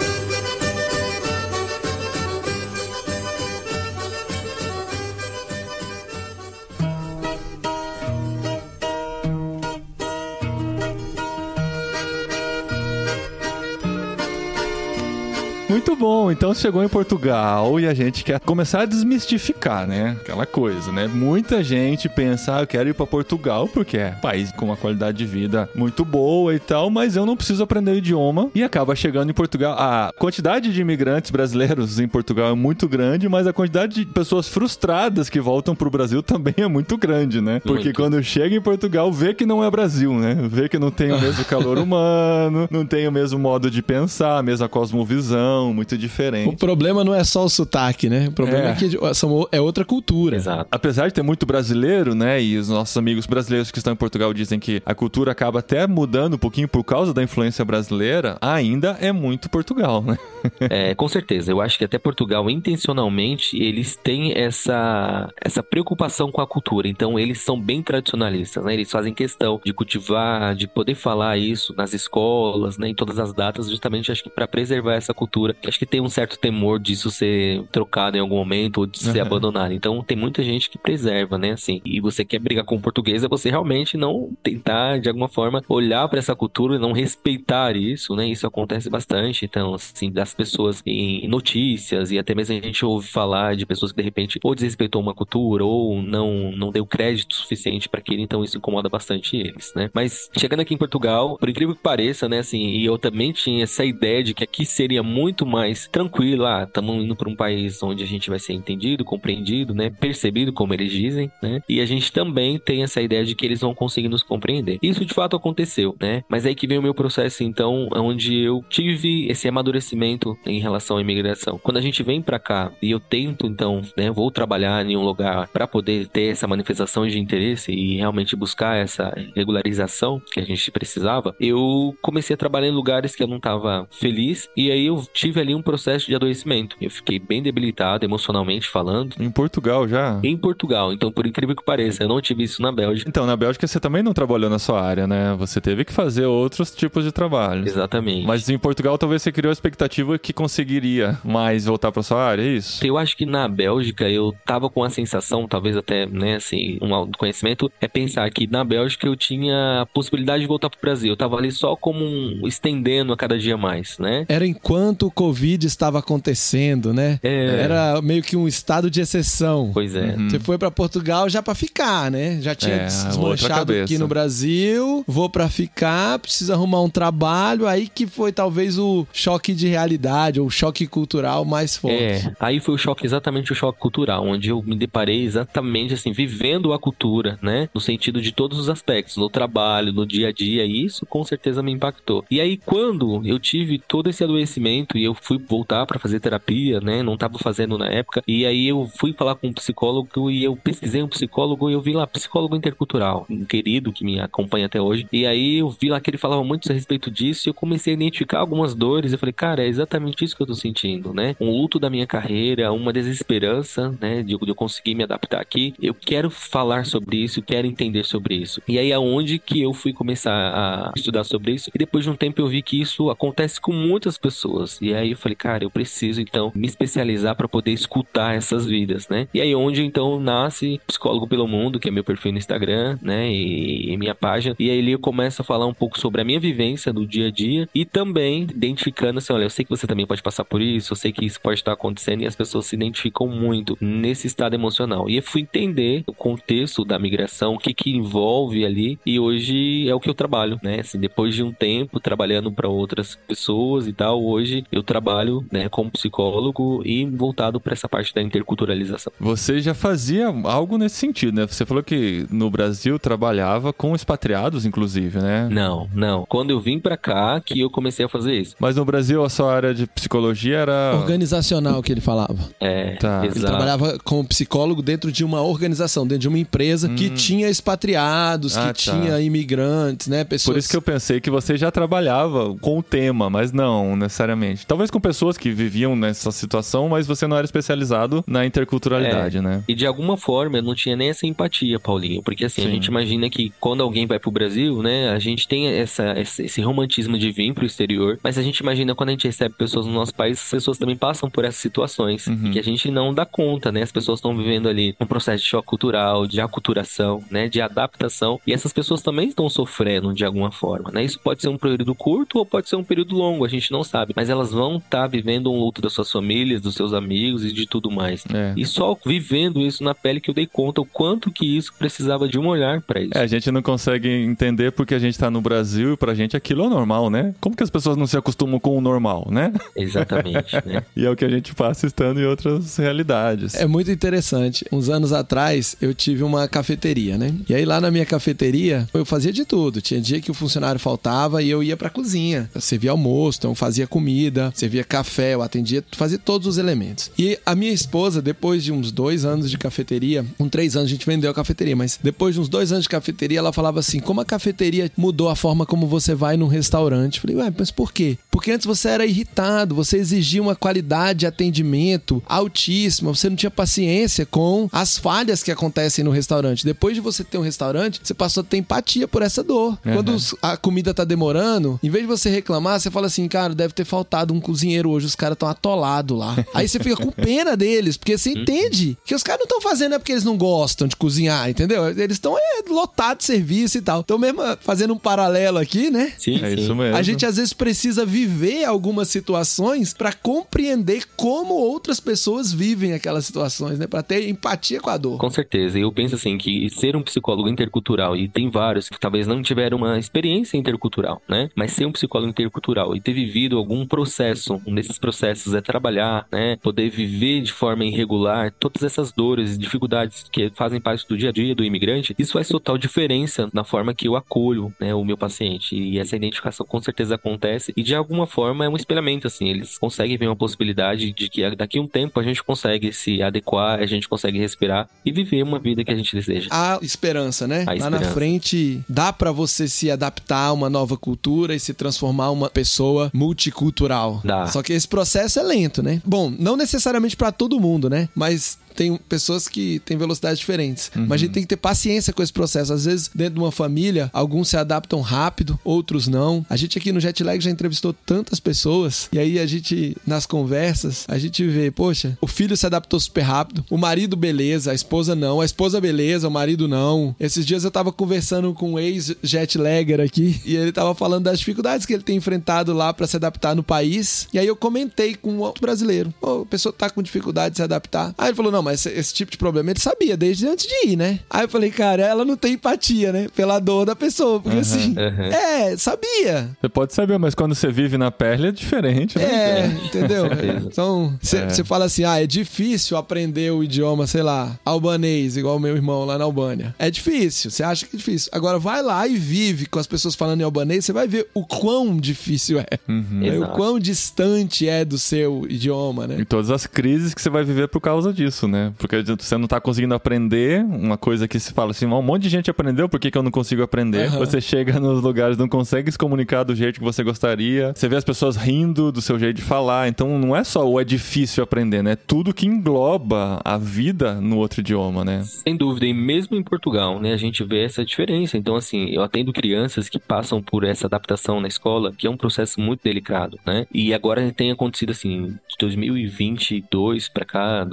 Muito bom, então chegou em Portugal e a gente quer começar a desmistificar, né? Aquela coisa, né? Muita gente pensa, ah, eu quero ir pra Portugal porque é um país com uma qualidade de vida muito boa e tal, mas eu não preciso aprender o idioma e acaba chegando em Portugal. A quantidade de imigrantes brasileiros em Portugal é muito grande, mas a quantidade de pessoas frustradas que voltam pro Brasil *laughs* também é muito grande, né? Porque Muito. quando chega em Portugal, vê que não é Brasil, né? Vê que não tem o mesmo calor *laughs* humano, não tem o mesmo modo de pensar, a mesma cosmovisão, muito O diferente. problema não é só o sotaque, né? O problema É. é, que são- é outra cultura. Exato. Apesar de ter muito brasileiro, né? E os nossos amigos brasileiros que estão em Portugal dizem que a cultura acaba até mudando um pouquinho por causa da influência brasileira, ainda é muito Portugal, né? É, com certeza. Eu acho que até Portugal, intencionalmente, eles têm essa, essa preocupação com a cultura. Então, eles são bem tradicionalistas, né? Eles fazem questão de cultivar, de poder falar isso nas escolas, né? Em todas as datas, justamente, acho que para preservar essa cultura. Acho que tem um certo temor disso ser trocado em algum momento ou de ser Uhum. abandonado. Então, tem muita gente que preserva, né? Assim, e você quer brigar com o português, é você realmente não tentar, de alguma forma, olhar para essa cultura e não respeitar isso, né? Isso acontece bastante. Então, assim, das pessoas em notícias e até mesmo a gente ouve falar de pessoas que de repente ou desrespeitou uma cultura ou não não deu crédito suficiente para aquilo, então isso incomoda bastante eles, né? Mas chegando aqui em Portugal, por incrível que pareça, né, assim, e eu também tinha essa ideia de que aqui seria muito mais tranquilo, ah, estamos indo para um país onde a gente vai ser entendido, compreendido, né, percebido, como eles dizem, né? E a gente também tem essa ideia de que eles vão conseguir nos compreender. Isso de fato aconteceu, né? Mas aí que vem o meu processo, então, onde eu tive esse amadurecimento em relação à imigração. Quando a gente vem para cá e eu tento, então, né, vou trabalhar em um lugar para poder ter essa manifestação de interesse e realmente buscar essa regularização que a gente precisava, eu comecei a trabalhar em lugares que eu não estava feliz e aí eu tive ali um processo de adoecimento. Eu fiquei bem debilitado emocionalmente falando. Em Portugal já. Em Portugal, então por incrível que pareça, eu não tive isso na Bélgica. Então, na Bélgica você também não trabalhou na sua área, né? Você teve que fazer outros tipos de trabalhos. Exatamente. Mas em Portugal talvez você criou a expectativa que conseguiria mais voltar pra sua área, é isso? Eu acho que na Bélgica eu tava com a sensação, talvez até, né, assim, um autoconhecimento, é pensar que na Bélgica eu tinha a possibilidade de voltar pro Brasil. Eu tava ali só como um, estendendo a cada dia mais, né? Era enquanto o Covid estava acontecendo, né? É. Era meio que um estado de exceção. Pois é. Uhum. Você foi pra Portugal já pra ficar, né? Já tinha É, desmanchado aqui no Brasil, vou pra ficar, preciso arrumar um trabalho, aí que foi talvez o choque de realidade ou o choque cultural mais forte. É, aí foi o choque, exatamente o choque cultural, onde eu me deparei exatamente assim, vivendo a cultura, né? No sentido de todos os aspectos, no trabalho, no dia a dia, e isso com certeza me impactou. E aí, quando eu tive todo esse adoecimento e eu fui voltar pra fazer terapia, né? Não tava fazendo na época, e aí eu fui falar com um psicólogo e eu pesquisei um psicólogo e eu vi lá, psicólogo intercultural, um querido que me acompanha até hoje, e aí eu vi lá que ele falava muito a respeito disso e eu comecei a identificar algumas dores. Eu falei, cara, é exatamente isso que eu tô sentindo, né? Um luto da minha carreira, uma desesperança, né? De, de eu conseguir me adaptar aqui. Eu quero falar sobre isso, quero entender sobre isso. E aí, aonde que eu fui começar a estudar sobre isso? E depois de um tempo eu vi que isso acontece com muitas pessoas. E E aí eu falei, cara, eu preciso então me especializar para poder escutar essas vidas, né? E aí onde então nasce Psicólogo pelo Mundo, que é meu perfil no Instagram, né? E, e minha página. E aí eu começo a falar um pouco sobre a minha vivência do dia a dia e também identificando assim, olha, eu sei que você também pode passar por isso, eu sei que isso pode estar acontecendo e as pessoas se identificam muito nesse estado emocional. E eu fui entender o contexto da migração, o que que envolve ali e hoje é o que eu trabalho, né? Assim, depois de um tempo trabalhando para outras pessoas e tal, hoje eu trabalho, né, como psicólogo e voltado para essa parte da interculturalização. Você já fazia algo nesse sentido, né? Você falou que no Brasil trabalhava com expatriados, inclusive, né? Não, não. Quando eu vim para cá que eu comecei a fazer isso. Mas no Brasil a sua área de psicologia era Organizacional que ele falava. É, Tá. Ele exato. trabalhava como psicólogo dentro de uma organização, dentro de uma empresa que tinha expatriados, Hum. Ah, que tá. tinha imigrantes, né? Pessoas. Por isso que eu pensei que você já trabalhava com o tema, mas não necessariamente. Talvez com pessoas que viviam nessa situação, mas você não era especializado na interculturalidade, né? E de alguma forma eu não tinha nem essa empatia, Paulinho, porque assim, Sim. a gente imagina que quando alguém vai pro Brasil, né, a gente tem essa, esse romantismo de vir pro exterior, mas a gente imagina quando a gente recebe pessoas no nosso país, as pessoas também passam por essas situações Uhum. e que a gente não dá conta, né? As pessoas estão vivendo ali um processo de choque cultural, de aculturação, né, de adaptação, e essas pessoas também estão sofrendo de alguma forma, né? Isso pode ser um período curto ou pode ser um período longo, a gente não sabe, mas elas vão estar vivendo um luto das suas famílias, dos seus amigos e de tudo mais. É. E só vivendo isso na pele que eu dei conta o quanto que isso precisava de um olhar pra isso. É, a gente não consegue entender porque a gente tá no Brasil e pra gente aquilo é normal, né? Como que as pessoas não se acostumam com o normal, né? Exatamente, né? *laughs* E é o que a gente passa estando em outras realidades. É muito interessante. Uns anos atrás, eu tive uma cafeteria, né? E aí lá na minha cafeteria, eu fazia de tudo. Tinha dia que o funcionário faltava e eu ia pra cozinha. Eu servia almoço, então eu fazia comida, servia café, eu atendia, fazia todos os elementos. E a minha esposa, depois de uns dois anos de cafeteria, com três anos a gente vendeu a cafeteria, mas depois de uns dois anos de cafeteria, ela falava assim: como a cafeteria mudou a forma como você vai num restaurante? Eu falei, ué, mas por quê? Porque antes você era irritado, você exigia uma qualidade de atendimento altíssima, você não tinha paciência com as falhas que acontecem no restaurante. Depois de você ter um restaurante, você passou a ter empatia por essa dor. Uhum. Quando a comida tá demorando, em vez de você reclamar, você fala assim, cara, deve ter faltado um cozinheiro hoje, os caras estão atolados lá. Aí você fica com pena deles, porque você entende que os caras não estão fazendo é porque eles não gostam de cozinhar, entendeu? Eles estão é, lotados de serviço e tal. Então, mesmo ah, fazendo um paralelo aqui, né? Sim, É isso mesmo. A gente às vezes precisa viver algumas situações pra compreender como outras pessoas vivem aquelas situações, né? Pra ter empatia com a dor. Com certeza. Eu penso assim que ser um psicólogo intercultural, e tem vários que talvez não tiveram uma experiência intercultural, né? Mas ser um psicólogo intercultural e ter vivido algum processo, um desses processos é trabalhar, né? Poder viver de forma irregular, todas essas dores e dificuldades que fazem parte do dia a dia do imigrante, isso faz total diferença na forma que eu acolho, né, o meu paciente. E essa identificação com certeza acontece e de alguma forma é um espelhamento, assim, eles conseguem ver uma possibilidade de que daqui a um tempo a gente consegue se adequar, a gente consegue respirar e viver uma vida que a gente deseja. A esperança, né? A Lá na esperança. frente dá pra você se adaptar a uma nova cultura e se transformar uma pessoa multicultural. Dá. Só que esse processo é lento, né? Bom, não necessariamente pra todo mundo, né? Mas tem pessoas que têm velocidades diferentes. Mas a gente tem que ter paciência com esse processo. Às vezes, dentro de uma família, alguns se adaptam rápido, outros não. A gente aqui no Jetlag já entrevistou tantas pessoas. E aí a gente, nas conversas, a gente vê, poxa, o filho se adaptou super rápido, o marido beleza, a esposa não, a esposa beleza, o marido não. Esses dias eu tava conversando com um ex-jetlagger aqui *laughs* e ele tava falando das dificuldades que ele tem enfrentado lá pra se adaptar no país. E aí eu comentei com um outro brasileiro. Pô, a pessoa tá com dificuldade de se adaptar. Aí ele falou: não, mas esse, esse tipo de problema ele sabia desde antes de ir, né? Aí eu falei, cara, ela não tem empatia, né? Pela dor da pessoa. Porque assim, aham. é, sabia. Você pode saber, mas quando você vive na pele é diferente, né? É, entendeu? *laughs* Então, você fala assim: ah, é difícil aprender o idioma, sei lá, albanês, igual o meu irmão lá na Albânia. É difícil, você acha que é difícil. Agora vai lá e vive com as pessoas falando em albanês, você vai ver o quão difícil é. né? O quão distante é do seu idioma, né? E todas as crises que você vai viver por causa disso, né? Porque você não tá conseguindo aprender uma coisa que se fala assim, um monte de gente aprendeu, por que, que eu não consigo aprender? Aham. Você chega nos lugares, não consegue se comunicar do jeito que você gostaria. Você vê as pessoas rindo do seu jeito de falar. Então não é só o é difícil aprender, né? Tudo que engloba a vida no outro idioma, né? Sem dúvida, e mesmo em Portugal, né, a gente vê essa diferença. Então, assim, eu atendo crianças que passam por essa adaptação na escola, que é um processo muito delicado, né? E agora tem acontecido assim, de 2022 para cá,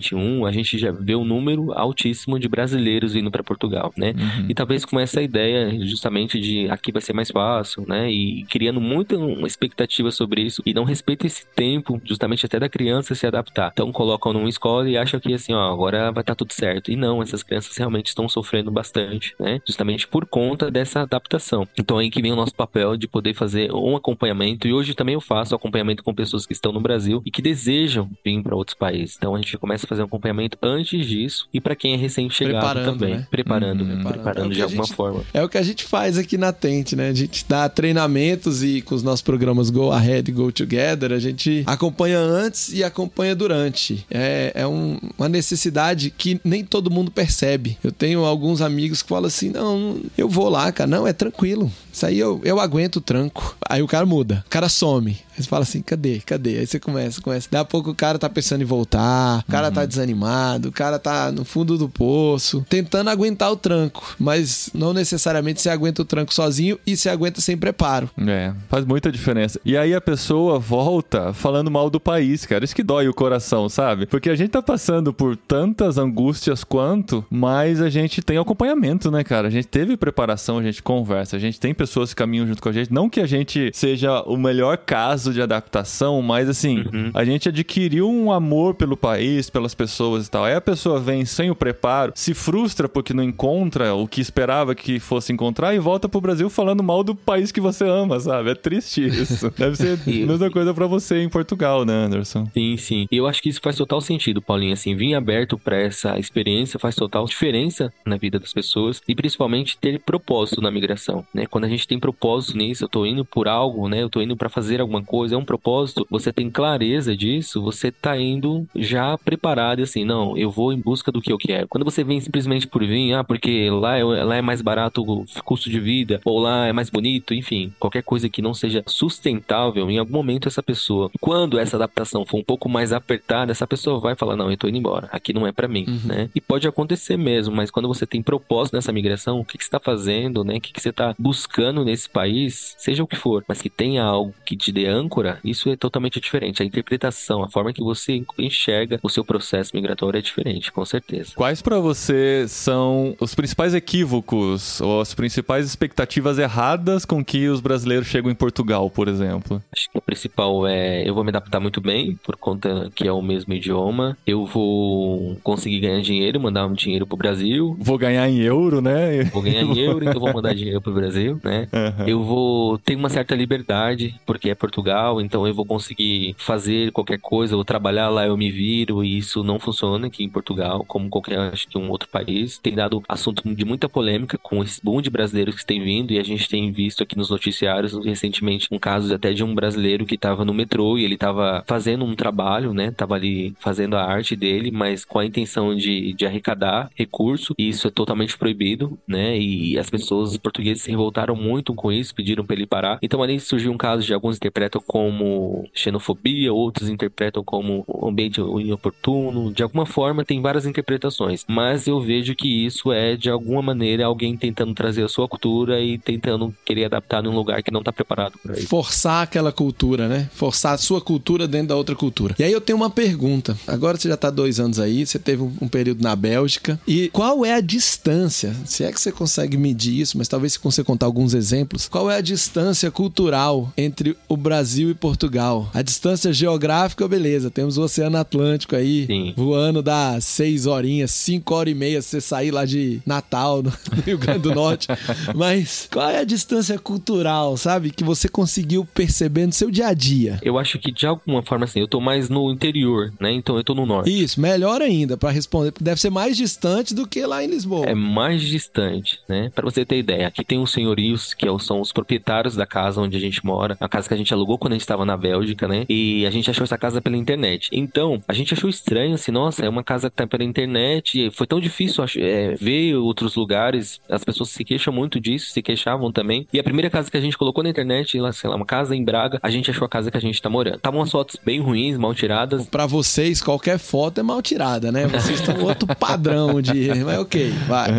2021, a gente já vê um número altíssimo de brasileiros vindo para Portugal, né? Uhum. E talvez com essa ideia justamente de aqui vai ser mais fácil, né? E criando muita expectativa sobre isso e não respeita esse tempo, justamente até da criança se adaptar. Então colocam numa escola e acham que assim, ó, agora vai estar tá tudo certo. E não, essas crianças realmente estão sofrendo bastante, né? Justamente por conta dessa adaptação. Então aí que vem o nosso papel de poder fazer um acompanhamento e hoje também eu faço acompanhamento com pessoas que estão no Brasil e que desejam vir para outros países. Então a gente começa fazer um acompanhamento antes disso e para quem é recém-chegado Preparando, também, né? preparando, Uhum. preparando, É o que de alguma gente- forma. É o que a gente faz aqui na Tente, né? A gente dá treinamentos e com os nossos programas Go Ahead e Go Together, a gente acompanha antes e acompanha durante. É, é um- uma necessidade que nem todo mundo percebe. Eu tenho alguns amigos que falam assim: não, eu vou lá, cara. Não, é tranquilo. Isso aí eu, eu aguento o tranco. Aí o cara muda, o cara some. Aí você fala assim: cadê? Cadê? Aí você começa, começa. Daqui a pouco o cara tá pensando em voltar, o cara tá desanimado, o cara tá no fundo do poço, tentando aguentar o tranco. Mas não necessariamente você aguenta o tranco sozinho e você aguenta sem preparo. É, faz muita diferença. E aí a pessoa volta falando mal do país, cara. Isso que dói o coração, sabe? Porque a gente tá passando por tantas angústias quanto, mas a gente tem acompanhamento, né, cara? A gente teve preparação, a gente conversa, a gente tem pessoas que caminham junto com a gente. Não que a gente seja o melhor caso de adaptação, mas assim, a gente adquiriu um amor pelo país, pelas pessoas e tal. Aí a pessoa vem sem o preparo, se frustra porque não encontra o que esperava que fosse encontrar e volta pro Brasil falando mal do país que você ama, sabe? É triste isso. *laughs* Deve ser a mesma coisa pra você em Portugal, né, Anderson? Sim, sim. E eu acho que isso faz total sentido, Paulinho. Assim, vir aberto pra essa experiência faz total diferença na vida das pessoas e principalmente ter propósito na migração, né? Quando a gente tem propósito nisso, eu tô indo por algo, né? Eu tô indo pra fazer alguma coisa, é um propósito. Você tem clareza disso, você tá indo já preparado, assim, não, eu vou em busca do que eu quero. Quando você vem simplesmente por vir, ah, porque lá é, lá é mais barato o custo de vida, ou lá é mais bonito, enfim, qualquer coisa que não seja sustentável, em algum momento essa pessoa, quando essa adaptação for um pouco mais apertada, essa pessoa vai falar, não, eu tô indo embora, aqui não é pra mim, né? E pode acontecer mesmo, mas quando você tem propósito nessa migração, o que, que você tá fazendo, né? O que, que você tá buscando nesse país, seja o que for, mas que tenha algo que te dê âncora, isso é totalmente diferente. A interpretação, a forma que você enxerga o seu processo migratório é diferente, com certeza. Quais pra você são os principais equívocos ou as principais expectativas erradas com que os brasileiros chegam em Portugal, por exemplo? Acho que o principal é eu vou me adaptar muito bem, por conta que é o mesmo idioma. Eu vou conseguir ganhar dinheiro, mandar um dinheiro pro Brasil. Vou ganhar em euro, né? Vou ganhar em euro, então vou mandar dinheiro pro Brasil, né? Aham. Eu vou ter uma certa liberdade, porque é Portugal, então eu vou conseguir fazer qualquer coisa, ou trabalhar lá, eu me viro, e isso não funciona aqui em Portugal, como qualquer, acho que um outro país. Tem dado assunto de muita polêmica com esse boom de brasileiros que tem vindo, e a gente tem visto aqui nos noticiários recentemente um caso até de um brasileiro que estava no metrô e ele estava fazendo um trabalho, né? Tava ali fazendo a arte dele, mas com a intenção de, de arrecadar recurso, e isso é totalmente proibido, né? E as pessoas portuguesas se revoltaram muito com isso, pediram para ele parar. Então ali surgiu um caso de alguns interpretam como xenofobia, outros interpretam como ambiente inoportuno. De alguma forma tem várias interpretações, mas eu vejo que isso é de alguma maneira alguém tentando trazer a sua cultura e tentando querer adaptar num lugar que não tá preparado para isso. Forçar aquela cultura, né? Forçar a sua cultura dentro da outra cultura. E aí eu tenho uma pergunta. Agora você já tá dois anos aí, você teve um período na Bélgica. E qual é a distância? Se é que você consegue medir isso, mas talvez se você contar alguns exemplos. Qual é a distância cultural entre o Brasil e Portugal? A distância geográfica, beleza. Temos o Oceano Atlântico aí. Sim. Voando dá seis horinhas, cinco horas e meia, se você sair lá de Natal, no *laughs* Rio Grande do Norte. Mas qual é a distância cultural, sabe? Que você conseguiu perceber no seu dia a dia? Eu acho que de alguma forma assim, eu tô mais no interior, né? Então eu tô no norte. Isso, melhor ainda pra responder, porque deve ser mais distante do que lá em Lisboa. É mais distante, né? Pra você ter ideia, aqui tem os senhorios, que é são os proprietários da casa onde a gente mora, a casa que a gente alugou quando a gente estava na Bélgica, né? E a gente achou essa casa pela internet. Então, a gente achou estranho, assim, nossa, é uma casa que tá pela internet, foi tão difícil é, ver outros lugares, as pessoas se queixam muito disso, se queixavam também. E a primeira casa que a gente colocou na internet, lá, sei lá, uma casa em Braga, a gente achou a casa que a gente tá morando. Estavam umas fotos bem ruins, mal tiradas, Pra vocês, qualquer foto é mal tirada, né? Vocês estão outro padrão de. Mas ok, vai.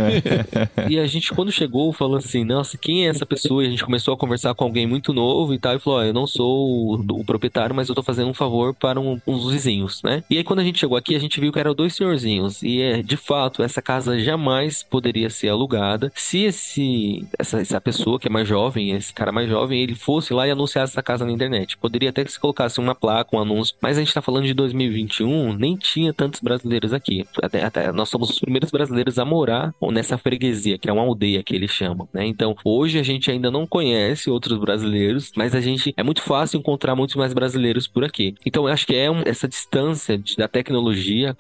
*laughs* E a gente, quando chegou, falou assim: Nossa, quem é essa pessoa? E a gente começou a conversar com alguém muito novo e tal. E falou: Ó, eu não, sou o, o proprietário, mas eu tô fazendo um favor para um, uns vizinhos, né? E aí quando a gente chegou aqui, a gente viu que eram dois senhorzinhos. E é, de fato, essa casa jamais poderia ser alugada se esse essa, essa pessoa que é mais jovem, esse cara mais jovem, ele fosse lá e anunciasse essa casa na internet. Poderia até que se colocasse uma placa, um anúncio, mas a gente tá falando de 2021, nem tinha tantos brasileiros aqui. Até, até nós somos os primeiros brasileiros a morar nessa freguesia, que é uma aldeia que eles chamam, né? Então, hoje a gente ainda não conhece outros brasileiros, mas a gente é muito fácil encontrar muitos mais brasileiros por aqui. Então, eu acho que é um, essa distância de, da tecnologia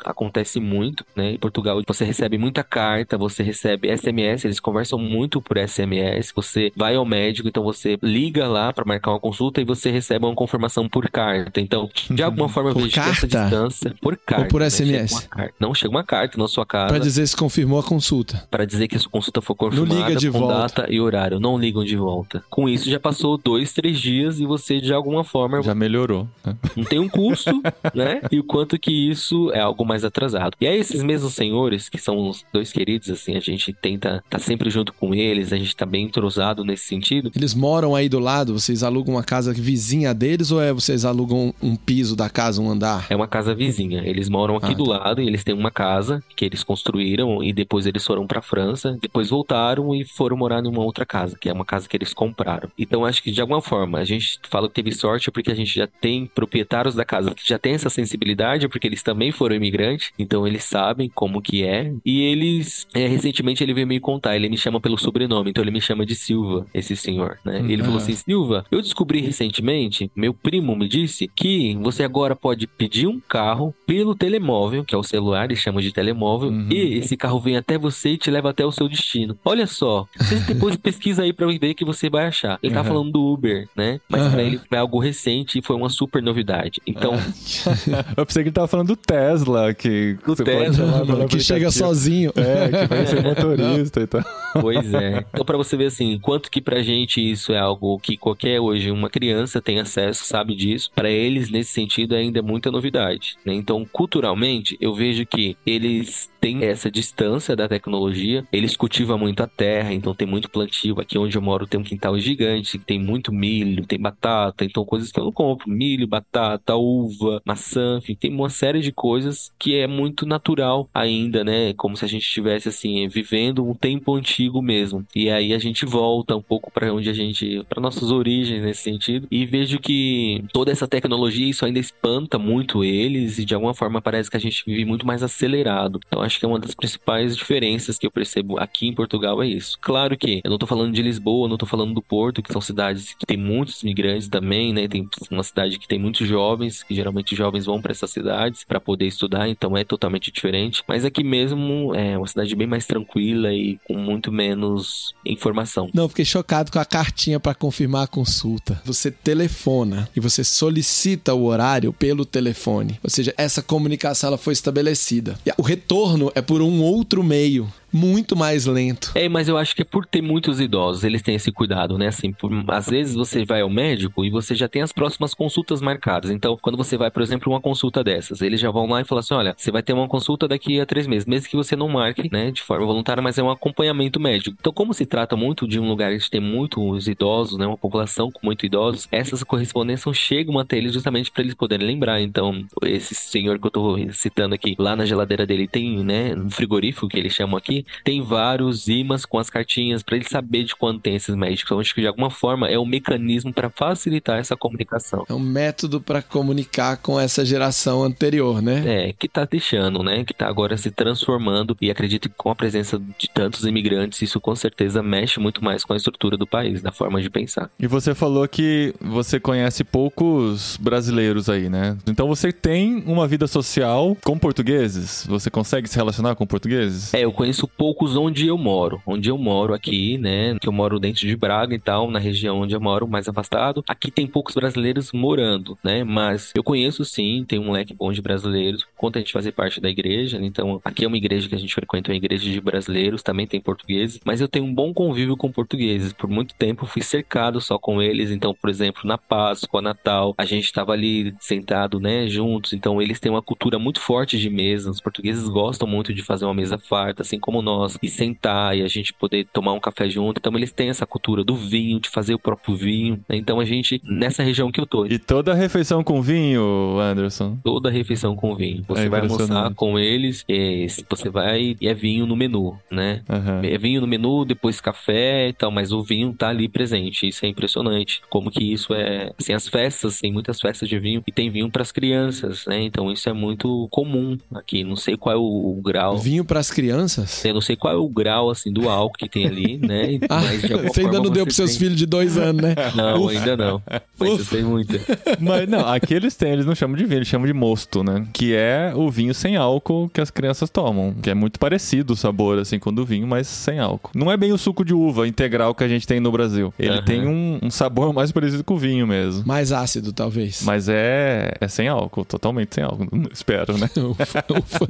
acontece muito, né? Em Portugal você recebe muita carta, você recebe SMS, eles conversam muito por SMS, você vai ao médico, então você liga lá para marcar uma consulta e você recebe uma confirmação por carta. Então, de alguma forma eu Por vejo que essa carta? distância por carta. por né? SMS? Chega uma carta. Não, chega uma carta na sua casa Pra dizer se confirmou a consulta. para dizer que a sua consulta foi confirmada liga de com volta. data e horário. Não ligam de volta. Com isso já passou dois, três dias e você de alguma forma Já melhorou. né? não tem um custo, *laughs* né? E o quanto que isso é algo mais atrasado. E aí esses mesmos senhores, que são os dois queridos, assim, a gente tenta tá sempre junto com eles, a gente tá bem entrosado nesse sentido. Eles moram aí do lado, vocês alugam uma casa vizinha deles ou é vocês alugam um piso da casa, um andar? É uma casa vizinha. Eles moram aqui Ah, do tá. lado e eles têm uma casa que eles construíram e depois eles foram pra França, depois voltaram e foram morar numa outra casa, que é uma casa que eles compraram. Então acho que de alguma forma a gente fala que teve sorte porque a gente já tem proprietários da casa que já tem essa sensibilidade porque eles também foram imigrantes, então eles sabem como que é. E eles é, recentemente ele veio me contar, ele me chama pelo sobrenome, então ele me chama de Silva, esse senhor, né? Ele falou Aham. assim: Silva, eu descobri recentemente, meu primo me disse que você agora pode pedir um carro pelo telemóvel, que é o celular, eles chamam de telemóvel, Uhum. e esse carro vem até você e te leva até o seu destino. Olha só, você depois pesquisa aí pra ver que você vai achar. Ele tá Uhum. falando do Uber, né? Mas Aham. pra ele foi algo recente e foi uma super novidade. Então, *laughs* Eu pensei que ele tava falando do Tesla, que Tesla, que chega sozinho. É, que vai ser motorista e tal. *laughs* Pois é. Então, pra você ver assim, quanto que pra gente isso é algo que qualquer hoje uma criança tem acesso, sabe disso. Pra eles, nesse sentido, ainda é muita novidade. né? Então, culturalmente, eu vejo que eles têm essa distância da tecnologia. Eles cultivam muito a terra, então tem muito plantio. Aqui onde eu moro tem um quintal gigante, tem muito milho, tem batata, então coisas que eu não compro. Milho, batata, uva, maçã, enfim, tem uma série de coisas que é muito natural ainda, né? Como se a gente estivesse assim, vivendo um tempo antigo mesmo. E aí a gente volta um pouco para onde a gente, para nossas origens nesse sentido, e vejo que toda essa tecnologia isso ainda espanta muito eles e de alguma forma parece que a gente vive muito mais acelerado. Então acho que é uma das principais diferenças que eu percebo aqui em Portugal é isso. Claro que eu não tô falando de Lisboa, não tô falando do Porto, que são cidades que tem muitos imigrantes também, né? Tem uma cidade que tem muitos jovens, que geralmente jovens vão para essas cidades para poder estudar, então é totalmente diferente. Mas aqui mesmo é uma cidade bem mais tranquila e com muito menos informação. Não, fiquei chocado com a cartinha pra confirmar a consulta. Você telefona e você solicita o horário pelo telefone. Ou seja, essa comunicação ela foi estabelecida. E o retorno é por um outro meio, muito mais lento. É, mas eu acho que é por ter muitos idosos, eles têm esse cuidado, né? Assim, por- às vezes você vai ao médico e você já tem as próximas consultas marcadas. Então, quando você vai, por exemplo, uma consulta dessas, eles já vão lá e falam assim: olha, você vai ter uma consulta daqui a três meses, mesmo que você não marque, né, de forma voluntária, mas é um acompanhamento médico. Então, como se trata muito de um lugar que tem muitos idosos, né, uma população com muitos idosos, essas correspondências chegam até eles justamente para eles poderem lembrar. Então, esse senhor que eu tô citando aqui, lá na geladeira dele tem, né, um frigorífico que eles chamam aqui, tem vários imãs com as cartinhas para ele saber de quando tem esses médicos. Então, acho que de alguma forma é um mecanismo para facilitar essa comunicação. É um método pra comunicar com essa geração anterior, né? É, que tá deixando, né? Que tá agora se transformando e acredito que com a presença de tantos imigrantes, isso com certeza mexe muito mais com a estrutura do país, da forma de pensar. E você falou que você conhece poucos brasileiros aí, né? Então você tem uma vida social com portugueses? Você consegue se relacionar com portugueses? É, eu conheço poucos onde eu moro. Onde eu moro aqui, né? Que eu moro dentro de Braga e tal, na região onde eu moro, mais afastado. Aqui tem poucos brasileiros morando, né? Mas eu conheço sim, tem um leque bom de brasileiros. Conta a gente fazer parte da igreja, né? então aqui é uma igreja que a gente frequenta, é uma igreja de brasileiros, também tem portugueses. Mas eu tenho um bom convívio com portugueses. Por muito tempo eu fui cercado só com eles. Então, por exemplo, na Páscoa, Natal, a gente estava ali sentado, né? Juntos. Então, eles têm uma cultura muito forte de mesa. Os portugueses gostam muito de fazer uma mesa farta, assim como nós e sentar e a gente poder tomar um café junto. Então eles têm essa cultura do vinho, de fazer o próprio vinho. né? Então a gente, nessa região que eu tô, E toda refeição com vinho, Anderson. toda refeição com vinho. Você É vai almoçar com eles, e você vai e é vinho no menu, né? Aham. É vinho no menu, depois café e tal, mas o vinho tá ali presente. Isso é impressionante. Como que isso é. Assim, as festas, tem muitas festas de vinho e tem vinho pras crianças, né? Então isso é muito comum aqui. Não sei qual é o, o grau. Vinho pras crianças? Eu não sei qual é o grau, assim, do álcool que tem ali, né? *laughs* Mas você ainda não deu pros seus tem- filhos de dois anos, né? *laughs* Não, Ufa. ainda não. Mas eu Ufa. sei muito. *laughs* Mas não, aqui eles têm, eles não chamam de vinho, eles chamam de mosto, né? Que é o vinho sem álcool que as crianças tomam. Que é muito parecido o sabor, assim, com o do vinho, mas sem álcool. Não é bem o suco de uva integral que a gente tem no Brasil. Ele Aham. tem um, um sabor mais parecido com o vinho mesmo. Mais ácido, talvez. Mas é, é sem álcool, totalmente sem álcool. Espero, né? Ufa, ufa.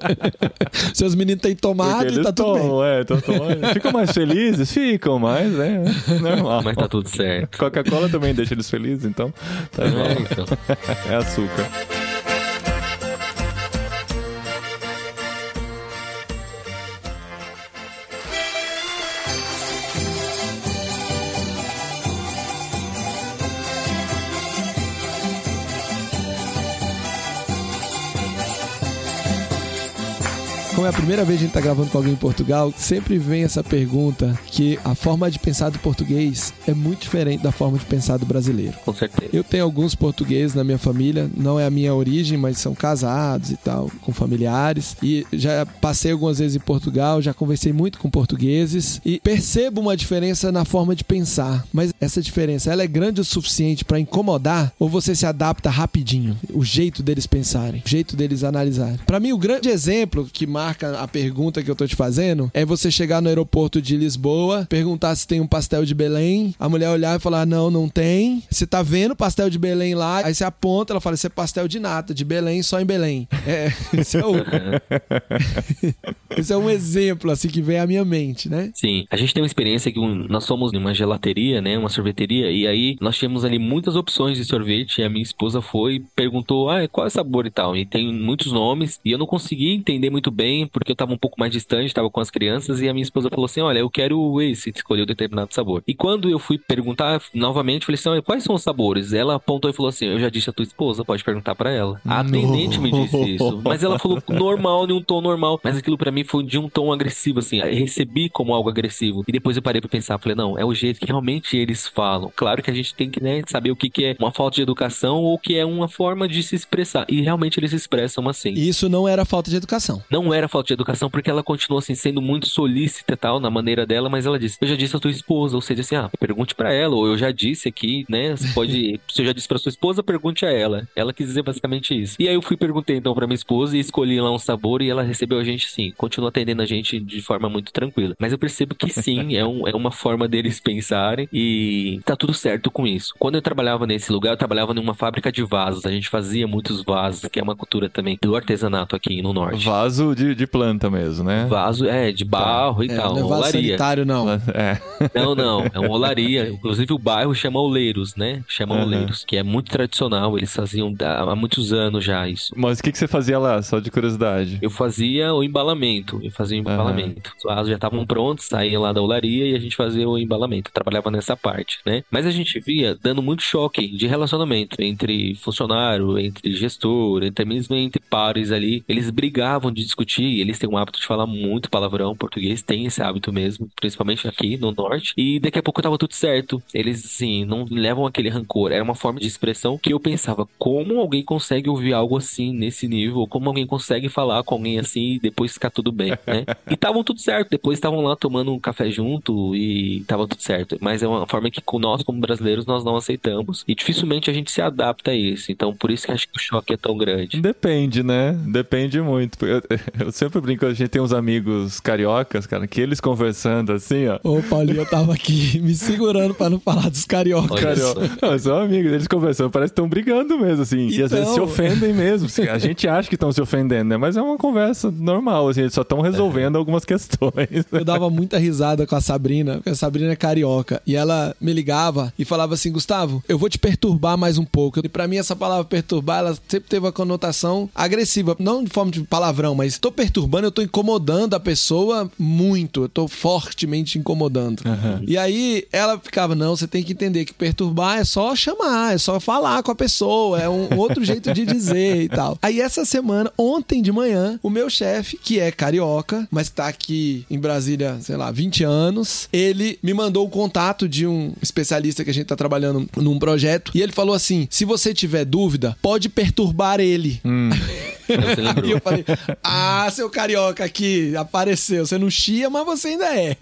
Seus meninos têm tomado e tá tudo é, tão tomando. Ficam mais felizes? Ficam, mas é normal. Mas tá tudo certo. Coca-Cola também deixa eles felizes, então tá É, então. *laughs* É açúcar. Como é a primeira vez que a gente tá gravando com alguém em Portugal, sempre vem essa pergunta que a forma de pensar do português é muito diferente da forma de pensar do brasileiro. Com certeza. Eu tenho alguns portugueses na minha família, não é a minha origem, mas são casados e tal, com familiares. E já passei algumas vezes em Portugal, já conversei muito com portugueses e percebo uma diferença na forma de pensar. Mas essa diferença, ela é grande o suficiente para incomodar ou você se adapta rapidinho? O jeito deles pensarem, o jeito deles analisarem. Para mim, o grande exemplo que marca a pergunta que eu tô te fazendo é você chegar no aeroporto de Lisboa, perguntar se tem um pastel de Belém, a mulher olhar e falar: não, não tem. Você tá vendo pastel de Belém lá, aí você aponta, ela fala: isso é pastel de nata, de Belém, só em Belém. É, *laughs* esse é, o... *laughs* esse é um exemplo, assim, que vem à minha mente, né? Sim, a gente tem uma experiência que um- nós fomos numa gelateria, né, uma sorveteria, e aí nós tínhamos ali muitas opções de sorvete, e a minha esposa foi e perguntou, ah, qual é o sabor e tal, e tem muitos nomes, e eu não consegui entender muito bem, porque eu tava um pouco mais distante, tava com as crianças, e a minha esposa falou assim, olha, eu quero esse, escolheu determinado sabor. E quando eu fui perguntar novamente, falei assim, olha, quais são os sabores? Ela apontou e falou assim, eu já disse a tua esposa, pode perguntar pra ela. A atendente me disse isso, mas ela falou *laughs* normal, em um tom normal, mas aquilo pra mim foi de um tom agressivo, assim, eu recebi como algo agressivo. E depois eu parei pra pensar, falei, não, é o jeito que realmente eles falam. Claro que a gente tem que, né, saber o que, que é uma falta de educação ou o que é uma forma de se expressar. E realmente eles se expressam assim. E isso não era falta de educação. Não era falta de educação, porque ela continuou assim, sendo muito solícita e tal, na maneira dela, mas ela disse, eu já disse à tua esposa, ou seja, assim, ah, pergunte pra ela, ou eu já disse aqui, né, você pode, *laughs* se eu já disse pra sua esposa, pergunte a ela. Ela quis dizer basicamente isso. E aí eu fui perguntei então pra minha esposa e escolhi lá um sabor e ela recebeu a gente sim, continua atendendo a gente de forma muito tranquila. Mas eu percebo que sim, *laughs* é, um, é uma forma deles pensarem e tá tudo certo com isso. Quando eu trabalhava nesse lugar, eu trabalhava numa fábrica de vasos, a gente fazia muitos vasos, que é uma cultura também do artesanato aqui no norte. Vaso de, de planta mesmo, né? Vaso, é, de barro e É, tal, não é vaso olaria. sanitário, não. É. Não, não, é uma olaria. Inclusive o bairro chama Oleiros, né? Chama Aham. Oleiros, que é muito tradicional. Eles faziam há muitos anos já isso. Mas o que, que você fazia lá, só de curiosidade? Eu fazia o embalamento, eu fazia o embalamento. Os vasos já estavam prontos, saía lá da olaria e a gente fazia o embalamento. Eu trabalhava nessa parte, né? Mas a gente via dando muito choque de relacionamento entre funcionário, entre gestor, até mesmo entre pares ali. Eles brigavam de discutir, eles têm um hábito de falar muito palavrão. Português tem esse hábito mesmo, principalmente aqui no norte. E daqui a pouco tava tudo certo. Eles, assim, não levam aquele rancor. Era uma forma de expressão que eu pensava, como alguém consegue ouvir algo assim nesse nível? Como alguém consegue falar com alguém assim e depois ficar tudo bem, né? *laughs* E estavam tudo certo. Depois estavam lá tomando um café junto e tava tudo certo. Mas é uma forma que nós, como brasileiros, nós não aceitamos. E dificilmente a gente se adapta a isso. Então, por isso que acho que o choque é tão grande. Depende, né? Depende muito. Eu, eu sempre brinco, a gente tem uns amigos cariocas, cara, que eles conversando assim, ó. Ô, Paulinho, eu tava aqui *laughs* me segurando pra não falar dos cariocas. Carioca. Não, são amigos, eles conversando, parece que estão brigando mesmo, assim. E às Então. vezes se ofendem mesmo. assim, A *laughs* gente acha que estão se ofendendo, né? Mas é uma conversa normal, assim, eles só estão resolvendo algumas questões. Eu dava muita risada com a Sabrina, porque a Sabrina é carioca. E ela me ligava e falava assim: Gustavo, eu vou te perturbar mais um pouco. E pra mim, essa palavra perturbar, ela sempre teve uma conotação agressiva. Não de forma de palavrão, mas tô perturbando, eu tô incomodando a pessoa muito. Eu tô fortemente incomodando. Aham. E aí ela ficava, não, você tem que entender que perturbar é só chamar, é só falar com a pessoa, é um outro jeito de dizer e tal. Aí essa semana, ontem de manhã, o meu chefe, que é carioca, mas tá aqui em Brasília, sei lá, 20 anos, ele me mandou o contato de um especialista que a gente tá trabalhando num projeto e ele falou assim: se você tiver dúvida, pode perturbar ele. *laughs* Você lembrou. *laughs* eu falei: Ah, seu carioca aqui apareceu. Você não chia, mas você ainda é.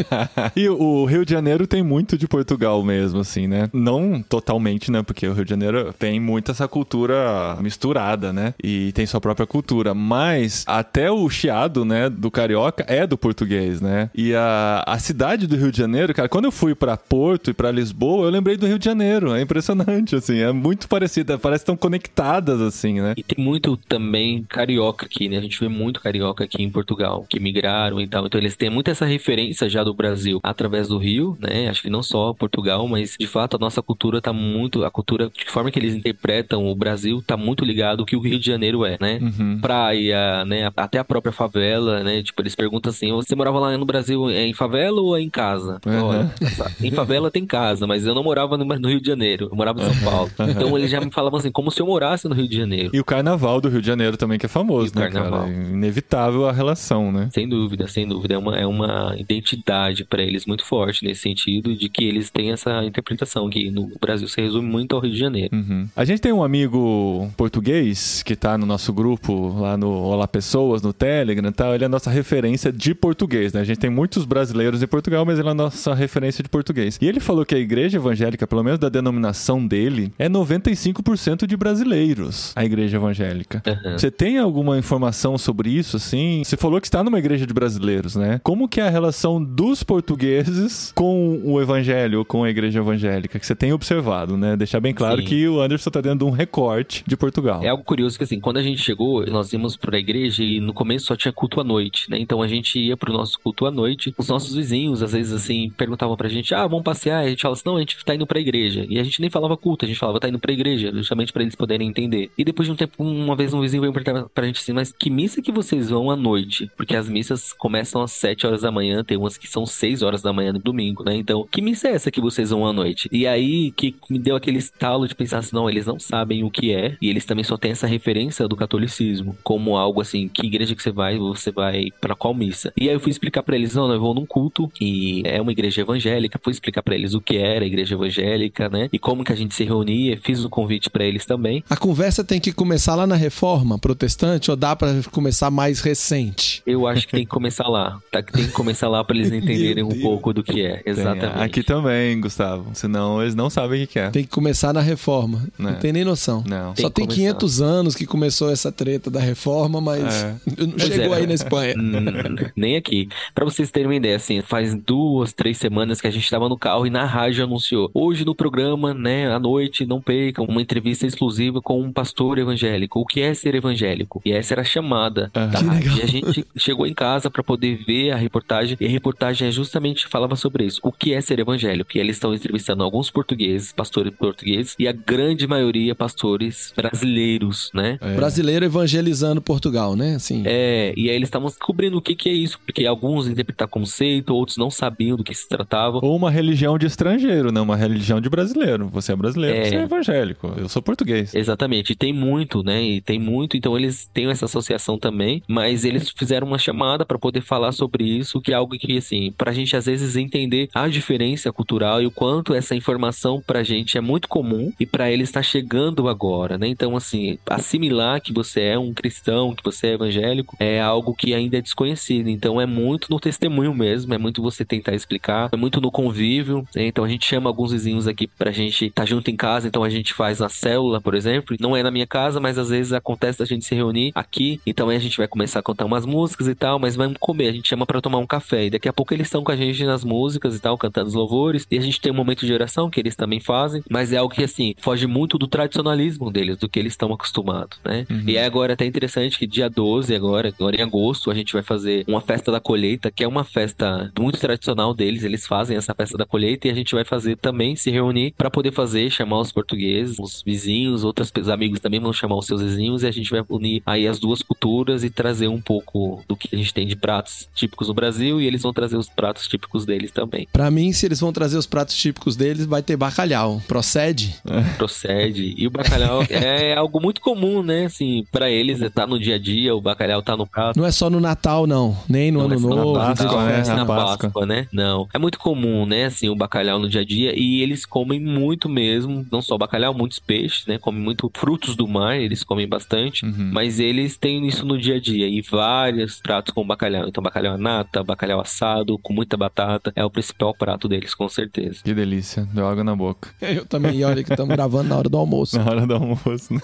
*laughs* e o Rio de Janeiro tem muito de Portugal mesmo, assim, né? Não totalmente, né? Porque o Rio de Janeiro tem muito essa cultura misturada, né? E tem sua própria cultura. Mas até o chiado, né, do carioca é do português, né? E a, a cidade do Rio de Janeiro, cara, quando eu fui pra Porto e pra Lisboa, eu lembrei do Rio de Janeiro. É impressionante, assim. É muito parecida. Parece que estão conectadas, assim, né? E tem muito também carioca aqui, né? A gente vê muito carioca aqui em Portugal, que migraram e tal. Então eles têm muito essa referência já do Brasil através do Rio, né? Acho que não só Portugal, mas de fato a nossa cultura tá muito. A cultura, de forma que eles interpretam o Brasil, tá muito ligado ao que o Rio de Janeiro é, né? Praia, né? Até a própria favela, né? Tipo, eles perguntam assim: você morava lá no Brasil é em favela ou em casa? Uhum. Olha, em favela tem casa, mas eu não morava no no Rio de Janeiro, eu morava em São Paulo. Então eles já me falavam assim, como se eu morasse no Rio de Janeiro. E o carnaval do Rio de Janeiro também, que é famoso, né, carnaval. cara? É inevitável a relação, né? Sem dúvida, sem dúvida. É uma, é uma identidade para eles muito forte nesse sentido de que eles têm essa interpretação que no Brasil se resume muito ao Rio de Janeiro. Uhum. A gente tem um amigo português que tá no nosso grupo lá no Olá Pessoas, no Telegram e tal. Ele é a nossa referência de português, né? A gente tem muitos brasileiros em Portugal, mas ele é a nossa referência de português. E ele falou que a igreja evangélica, pelo menos da denominação dele, é 95% de brasileiros, a igreja evangélica. Aham. Você tem alguma informação sobre isso, assim? Você falou que está numa igreja de brasileiros, né? Como que é a relação dos portugueses com o evangelho, com a igreja evangélica, que você tem observado, né? Deixar bem claro Sim. que o Anderson tá dentro de um recorte de Portugal. É algo curioso que assim, quando a gente chegou, nós íamos pra igreja e no começo só tinha culto à noite, né? Então a gente ia pro nosso culto à noite. Os nossos vizinhos, às vezes assim, perguntavam pra gente: "Ah, vamos passear?" E a gente falava assim: "Não, a gente tá indo pra igreja". E a gente nem falava culto, a gente falava: "Tá indo pra igreja", justamente pra eles poderem entender. E depois de um tempo, uma vez um vizinho veio perguntar pra gente assim: "Mas que missa que vocês vão à noite?" Porque as missas começam às 7 horas da manhã, tem umas que são 6 horas da manhã no domingo, né? Então, que missa é essa que vocês vão à noite? E aí que me deu aquele estalo de pensar assim: "Não, eles não sabem o que é, e eles também só têm essa referência do catolicismo como algo assim, que igreja que você vai, você vai pra qual missa. E aí eu fui explicar pra eles, não, não, eu vou num culto e é uma igreja evangélica, fui explicar pra eles o que era a igreja evangélica, né? E como que a gente se reunia, fiz o convite pra eles também. A conversa tem que começar lá na reforma protestante ou dá pra começar mais recente? Eu acho que tem que começar lá, tá? Tem que começar lá pra eles *laughs* entenderem um pouco do que é, Tem, exatamente. Aqui também, Gustavo. Senão eles não sabem o que é. Tem que começar na reforma. Não É. tem nem noção. Não. Tem Só tem começar. 500 anos que começou essa treta da reforma, mas É. *laughs* não Pois chegou é. aí na Espanha. Hum, Nem aqui. Pra vocês terem uma ideia, assim, faz duas, três semanas que a gente tava no carro e na rádio anunciou. Hoje no programa, né, à noite, não percam, uma entrevista exclusiva com um pastor evangélico. O que é ser evangélico? E essa era a chamada Ah, legal. E a gente chegou em casa pra poder ver a reportagem. E a reportagem é justamente falava sobre isso. O que é ser evangélico? E eles estão entrevistando alguns portugueses, pastores portugueses, e a grande maioria pastores brasileiros, né? É. Brasileiro evangelizando Portugal, né? Assim. É, e aí eles estavam descobrindo o que, que é isso, porque alguns interpretavam conceito, outros não sabiam do que se tratava. Ou uma religião de estrangeiro, não uma religião de brasileiro. Você é brasileiro, É. você é evangélico. Eu sou português. Exatamente, e tem muito, né? E tem muito, então eles têm essa associação também, mas eles fizeram uma chamada para poder falar sobre isso, que é algo que, assim, pra gente às vezes entender a diferença cultural e o quanto essa informação pra gente é muito comum e pra eles está chegando agora, né? Então, assim, assimilar que você é um cristão, que você é evangélico, é algo que ainda é desconhecido. Então, é muito no testemunho mesmo, é muito você tentar explicar, é muito no convívio. né? Então, a gente chama alguns vizinhos aqui pra gente estar junto em casa, então a gente faz na célula, por exemplo. Não é na minha casa, mas às vezes acontece da gente se reunir aqui. Então, aí a gente vai começar a cantar umas músicas e tal, mas vamos comer. A gente chama pra tomar um café. E daqui a pouco eles estão com a gente nas músicas e tal, cantando os louvores. E a gente tem um momento de oração que eles também fazem, mas é algo que, assim, foge muito do tradicionalismo deles, do que eles estão acostumados, né? E aí agora é até interessante que dia 12, agora, agora em agosto, a gente vai fazer uma festa da colheita, que é uma festa muito tradicional deles. Eles fazem essa festa da colheita e a gente vai fazer também, se reunir pra poder fazer, chamar os portugueses, os vizinhos, outros amigos também vão chamar os seus vizinhos e a gente gente vai unir aí as duas culturas e trazer um pouco do que a gente tem de pratos típicos no Brasil e eles vão trazer os pratos típicos deles também. Pra mim, se eles vão trazer os pratos típicos deles, vai ter bacalhau. Procede? *laughs* Procede. E o bacalhau *laughs* é algo muito comum, né? Assim, para eles tá no dia a dia, o bacalhau tá no prato. Não é só no Natal, não. Nem no Não Ano é Novo. na Páscoa, né? na Na Páscoa. Páscoa, né? Não. É muito comum, né? Assim, o bacalhau no dia a dia. E eles comem muito mesmo. Não só bacalhau, muitos peixes, né? Comem muito frutos do mar, eles comem bastante. Uhum. Mas eles têm isso no dia a dia. E vários pratos com bacalhau. Então, bacalhau à nata, bacalhau assado, com muita batata. É o principal prato deles, com certeza. Que delícia, deu água na boca. *laughs* Eu também. E olha que estamos gravando na hora do almoço. *laughs* Na hora do almoço, né?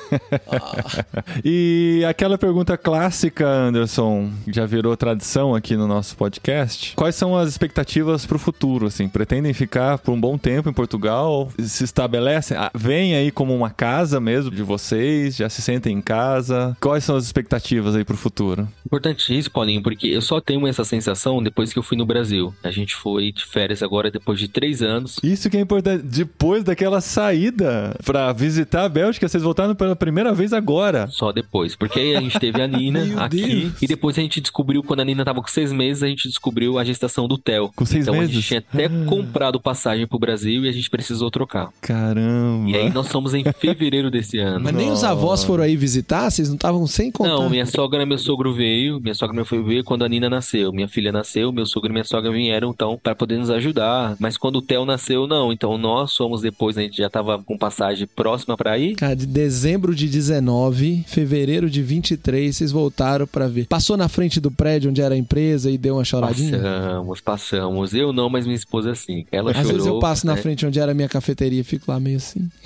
e aquela pergunta clássica, Anderson, já virou tradição aqui no nosso podcast. Quais são as expectativas pro futuro, assim? Pretendem ficar por um bom tempo em Portugal? Se estabelecem? Ah, Vem aí como uma casa mesmo de vocês? Já se sentem em casa? Quais são as expectativas aí pro futuro? Importante isso, Paulinho, porque eu só tenho essa sensação depois que eu fui no Brasil. A gente foi de férias agora depois de três anos. Isso que é importante. Depois daquela saída pra visitar a Bélgica, vocês voltaram pela primeira vez agora. Só depois. Porque aí a gente teve a Nina *laughs* aqui. Deus. E depois a gente descobriu, quando a Nina tava com seis meses, a gente descobriu a gestação do Theo. Com seis então a meses? gente tinha até comprado passagem pro Brasil e a gente precisou trocar. Caramba. E aí nós somos em fevereiro desse ano. Mas nem os avós foram aí visitar? Vocês não estavam sem contar? Não, minha sogra e meu sogro veio. Minha sogra foi ver quando a Nina nasceu. Minha filha nasceu, meu sogro e minha sogra vieram então para poder nos ajudar. Mas quando o Theo nasceu, não. Então nós somos depois, a gente já tava com passagem próxima para ir. Cara, de dezembro de 19, fevereiro de 23, vocês voltaram pra ver. Passou na frente do prédio onde era a empresa e deu uma choradinha? Passamos, passamos. Eu não, mas minha esposa sim. Ela Às chorou. vezes eu passo na né? frente onde era a minha cafeteria e fico lá meio assim. *laughs*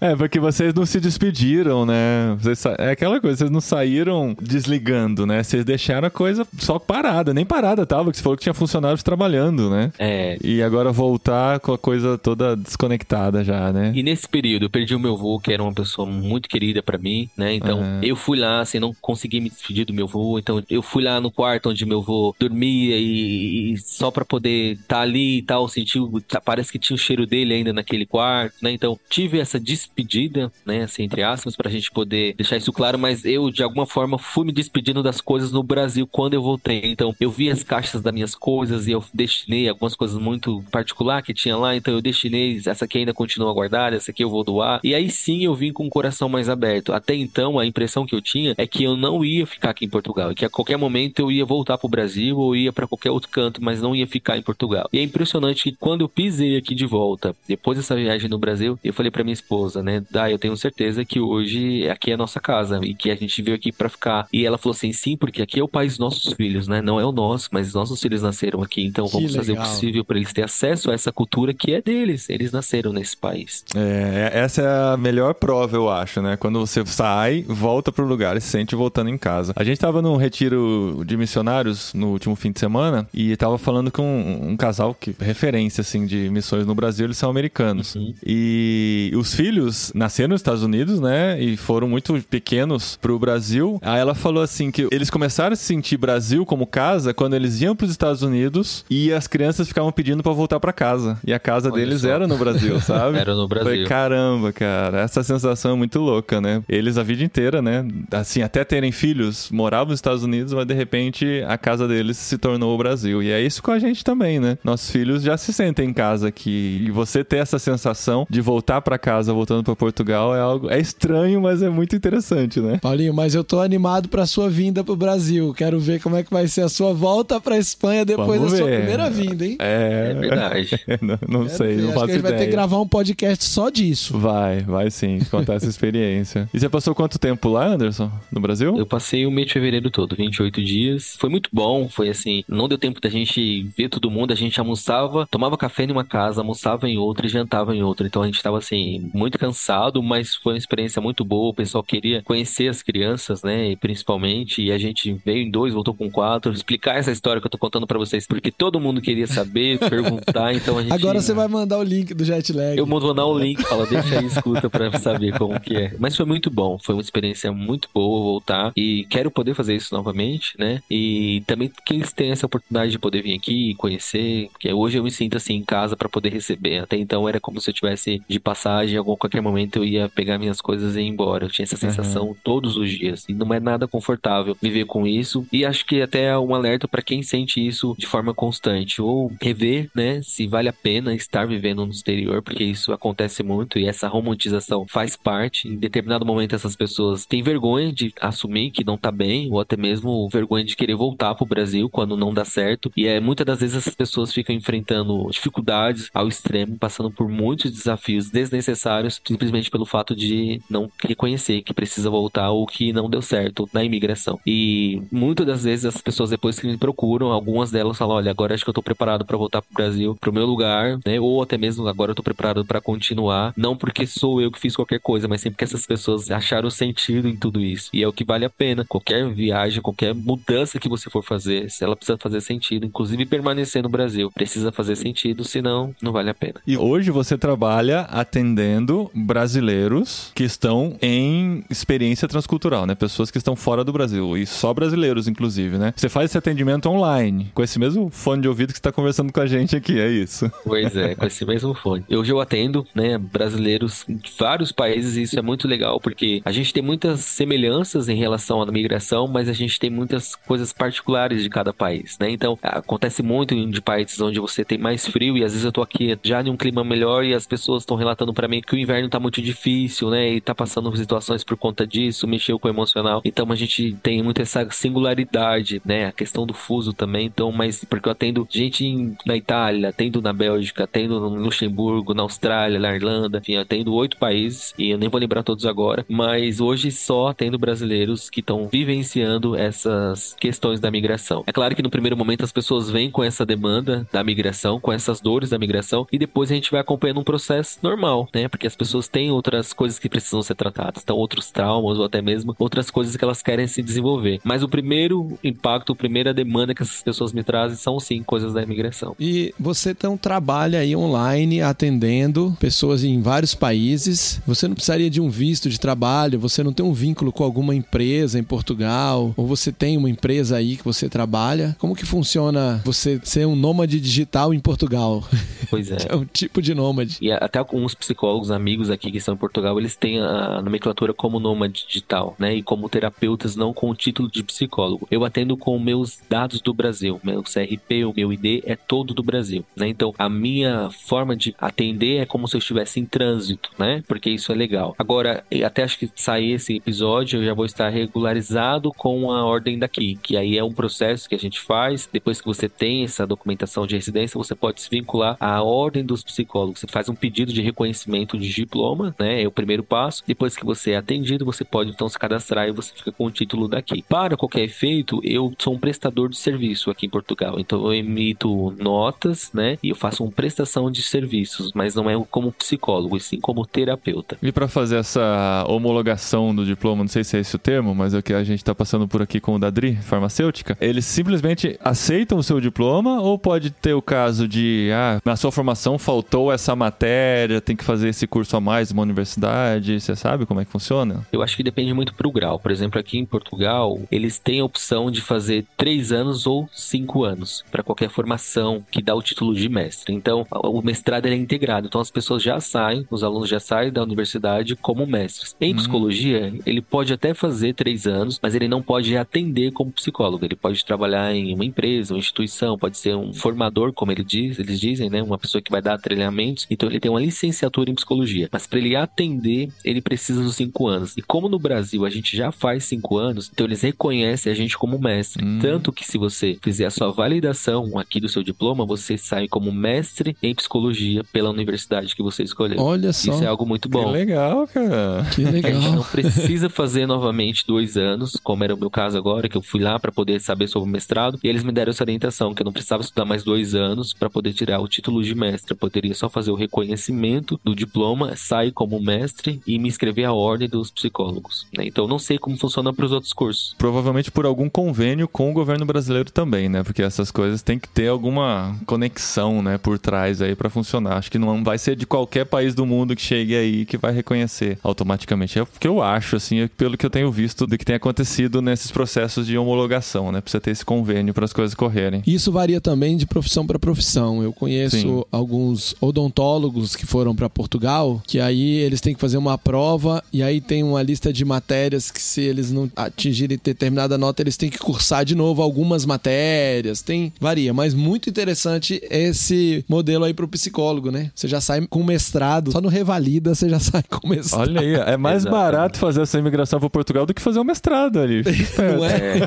É, É, porque vocês não se despediram, né? Vocês sa- é aquela coisa, vocês não saíram desligando, né? Vocês deixaram a coisa só parada, nem parada tava, porque você falou que tinha funcionários trabalhando, né? é. E agora voltar com a coisa toda desconectada já, né? E nesse período eu perdi o meu avô, que era uma pessoa muito querida pra mim, né? Então eu fui lá, assim, não consegui me despedir do meu avô. Então eu fui lá no quarto onde meu avô dormia e, e só pra poder estar ali e tal, sentiu, parece que tinha o cheiro dele ainda naquele quarto, né? Então tive essa despedida, né? Assim, entre aspas, pra gente poder deixar isso claro, mas eu de alguma forma fui me despedindo das coisas no Brasil quando eu voltei. Então eu vi as caixas das minhas coisas e eu destinei algumas coisas muito particular que tinha lá, então eu destinei, essa aqui ainda continua guardada, essa aqui eu vou doar. E aí sim eu vim com o coração mais aberto. Até então a impressão que eu tinha é que eu não ia ficar aqui em Portugal, que a qualquer momento eu ia voltar pro Brasil ou ia pra qualquer outro canto, mas não ia ficar em Portugal. E é impressionante que quando eu pisei aqui de volta, depois dessa viagem no Brasil, eu falei pra minha esposa, né, Dai, eu tenho certeza que hoje aqui é a nossa casa e que a gente veio aqui pra ficar. E ela falou assim, sim, porque aqui é o país dos nossos filhos, né? Não é o nosso, mas nossos filhos nasceram aqui, então Que vamos fazer o possível pra eles terem acesso a essa cultura que é deles. Eles nasceram nesse país. É, essa é a melhor prova, eu acho, né? Quando você sai, volta pro lugar e se sente voltando em casa. A gente tava num retiro de missionários no último fim de semana e tava falando com um, um casal que referência assim de missões no Brasil, eles são americanos. Uhum. E os filhos nasceram nos Estados Unidos, né? E foram muito pequenos pro Brasil. Aí ela falou assim que eles começaram a se sentir Brasil como casa quando eles iam pros Estados Unidos e as crianças ficavam pedindo pra voltar pra casa. E a casa Olha deles só. era no Brasil, *laughs* sabe? Era no Brasil. Falei, caramba, cara, essa sensação é muito louca, né? Eles a vida inteira, né? Assim, até terem filhos, moravam nos Estados Unidos, mas de repente a casa deles se tornou o Brasil. E é isso com a gente também, né? Nossos filhos já se sentem em casa aqui. E você ter essa sensação de voltar pra casa, voltando pra Portugal, é algo. É estranho, mas é muito interessante, né? Paulinho, mas eu tô animado pra sua vinda pro Brasil. Quero ver como é que vai ser a sua volta pra Espanha depois Vamos da sua ver. primeira vinda, hein? É. É verdade. *laughs* não não Quero sei, ver. não Acho faço que a gente vai ter que gravar um podcast só disso. Vai, vai sim, contar essa experiência. E você passou quanto tempo lá, Anderson? No Brasil? Eu passei o mês de fevereiro todo, 28 dias. Foi muito bom, foi assim, não deu tempo da gente ver todo mundo, a gente almoçava, tomava café em uma casa, almoçava em outra e jantava em outra. Então a gente tava assim, muito cansado, mas foi uma experiência muito boa. O pessoal queria conhecer as crianças, né, e principalmente, e a gente veio em dois, voltou com quatro, explicar essa história que eu tô contando pra vocês, porque todo mundo queria saber, *laughs* perguntar, então a gente Agora você vai mandar o link do jet lag. eu vou mandar um link, fala, deixa aí, escuta pra saber como que é. Mas foi muito bom, foi uma experiência muito boa voltar e quero poder fazer isso novamente, né? E também que eles tenham essa oportunidade de poder vir aqui e conhecer, porque hoje eu me sinto assim em casa pra poder receber. Até então era como se eu tivesse de passagem, a qualquer momento eu ia pegar minhas coisas e ir embora. Eu tinha essa sensação todos os dias. E não é nada confortável viver com isso. E acho que até é um alerta para quem sente isso de forma constante. Ou rever, né, se vale a pena estar vivendo no exterior, porque isso acontece muito e essa romantização faz parte. Em determinado momento, essas pessoas têm vergonha de assumir que não tá bem, ou até mesmo vergonha de querer voltar pro Brasil quando não dá certo. E é muitas das vezes essas pessoas ficam enfrentando dificuldades ao extremo, passando por muitos desafios desnecessários, simplesmente pelo fato de não reconhecer que precisa voltar ou que não deu certo na imigração. E muitas das vezes as pessoas depois que me procuram, algumas delas falam: olha, agora acho que eu tô preparado para voltar pro Brasil, pro meu lugar, né? Ou até mesmo agora eu tô preparado para continuar, não porque sou eu que fiz qualquer coisa, mas sempre que essas pessoas acharam sentido em tudo isso. E é o que vale a pena. Qualquer viagem, qualquer mudança que você for fazer, ela precisa fazer sentido, inclusive permanecer no Brasil, precisa fazer sentido, senão não vale a pena. E hoje você trabalha atendendo brasileiros que estão em experiência transcultural, né? Pessoas que estão fora do Brasil. E só brasileiros, inclusive, né? Você faz esse atendimento online, com esse mesmo fone de ouvido que está conversando com a gente aqui, é isso. Pois é, com esse mesmo fone. Hoje eu atendo, né, brasileiros em vários países e isso é muito legal, porque a gente tem muitas semelhanças em relação à migração, mas a gente tem muitas coisas particulares de cada país, né? Então, acontece muito de países onde você tem mais frio e às vezes eu tô aqui já em um clima melhor e as pessoas estão relatando para mim que o inverno tá muito difícil, né? E tá situações por conta disso, mexeu com o emocional. Então, a gente tem muito essa singularidade, né? A questão do fuso também, então, mas porque eu atendo gente em, na Itália, atendo na Bélgica, atendo no Luxemburgo, na Austrália, na Irlanda, enfim, atendo oito países e eu nem vou lembrar todos agora, mas hoje só atendo brasileiros que estão vivenciando essas questões da migração. É claro que no primeiro momento as pessoas vêm com essa demanda da migração, com essas dores da migração e depois a gente vai acompanhando um processo normal, né? Porque as pessoas têm outras coisas que precisam ser tratadas, então outros traumas ou até mesmo outras coisas que elas querem se desenvolver. Mas o primeiro impacto, a primeira demanda que essas pessoas me trazem são sim coisas da imigração. E você então trabalha aí online atendendo pessoas em vários países. Você não precisaria de um visto de trabalho, você não tem um vínculo com alguma empresa em Portugal, ou você tem uma empresa aí que você trabalha. Como que funciona você ser um nômade digital em Portugal? Pois é. *laughs* é um tipo de nômade. E até alguns psicólogos amigos aqui que estão em Portugal, eles têm a nomenclatura como nômade digital, né? E como terapeutas, não com o título de psicólogo. Eu atendo com meus dados do Brasil, meu CRP, o meu ID é todo do Brasil, né? Então, a minha forma de atender é como se eu estivesse em trânsito, né? Porque isso é legal. Agora, até acho que sair esse episódio, eu já vou estar regularizado com a ordem daqui, que aí é um processo que a gente faz. Depois que você tem essa documentação de residência, você pode se vincular à ordem dos psicólogos. Você faz um pedido de reconhecimento de diploma, né? É o primeiro passo. Depois que você é atendido, você pode então se cadastrar e você fica com o título daqui. Para qualquer efeito, eu sou um prestador de serviço aqui em Portugal. Então eu emito notas, né? E eu faço uma prestação de serviços, mas não é como psicólogo, e sim como terapeuta. E para fazer essa homologação do diploma, não sei se é esse o termo, mas é o que a gente está passando por aqui com o Dadri, farmacêutica, eles simplesmente aceitam o seu diploma ou pode ter o caso de, ah, na sua formação faltou essa matéria, tem que fazer esse curso a mais numa universidade, você sabe como é que funciona? Eu acho que depende muito pro grau. Por exemplo, aqui em Portugal, eles têm a opção de fazer três anos ou cinco anos para qualquer formação que dá o título de mestre. Então, o mestrado é integrado. Então, as pessoas já saem, os alunos já saem da universidade como mestres. Em psicologia, ele pode até fazer três anos, mas ele não pode atender como psicólogo. Ele pode trabalhar em uma empresa, uma instituição, pode ser um formador, como ele diz, eles dizem, né? Uma pessoa que vai dar treinamentos. Então, ele tem uma licenciatura em psicologia. Mas para ele atender, ele precisa dos cinco anos. E como no Brasil a gente já faz cinco anos, então eles reconhecem a gente como mestre. Tanto que se você fizer a sua validação aqui do seu diploma, você sai como mestre em psicologia pela universidade que você escolheu. Olha só. Isso é algo muito Que bom. legal, cara. Que A gente legal. não precisa fazer novamente dois anos, como era o meu caso agora, que eu fui lá para poder saber sobre o mestrado, e eles me deram essa orientação, que eu não precisava estudar mais dois anos para poder tirar o título de mestre. Eu poderia só fazer o reconhecimento do diploma, sair como mestre e me inscrever à ordem dos psicólogos. né? Então não sei como funciona para os outros cursos. Provavelmente por algum convênio com o governo brasileiro também, né? Porque essas coisas têm que ter alguma conexão, né, por trás aí pra funcionar. Acho que não vai ser de qualquer país do mundo que chegue aí que vai reconhecer automaticamente. É o que eu acho, assim, é pelo que eu tenho visto do que tem acontecido nesses processos de homologação, né? Precisa ter esse convênio para as coisas correrem. Isso varia também de profissão para profissão. Eu conheço Sim. alguns odontólogos que foram para Portugal, que aí eles têm que fazer uma prova prova e aí tem uma lista de matérias que se eles não atingirem determinada nota, eles têm que cursar de novo algumas matérias. Tem varia, mas muito interessante esse modelo aí pro psicólogo, né? Você já sai com mestrado, só no revalida você já sai com mestrado. Olha aí, é mais Exato. barato fazer essa imigração para Portugal do que fazer um mestrado ali. *laughs* Não é?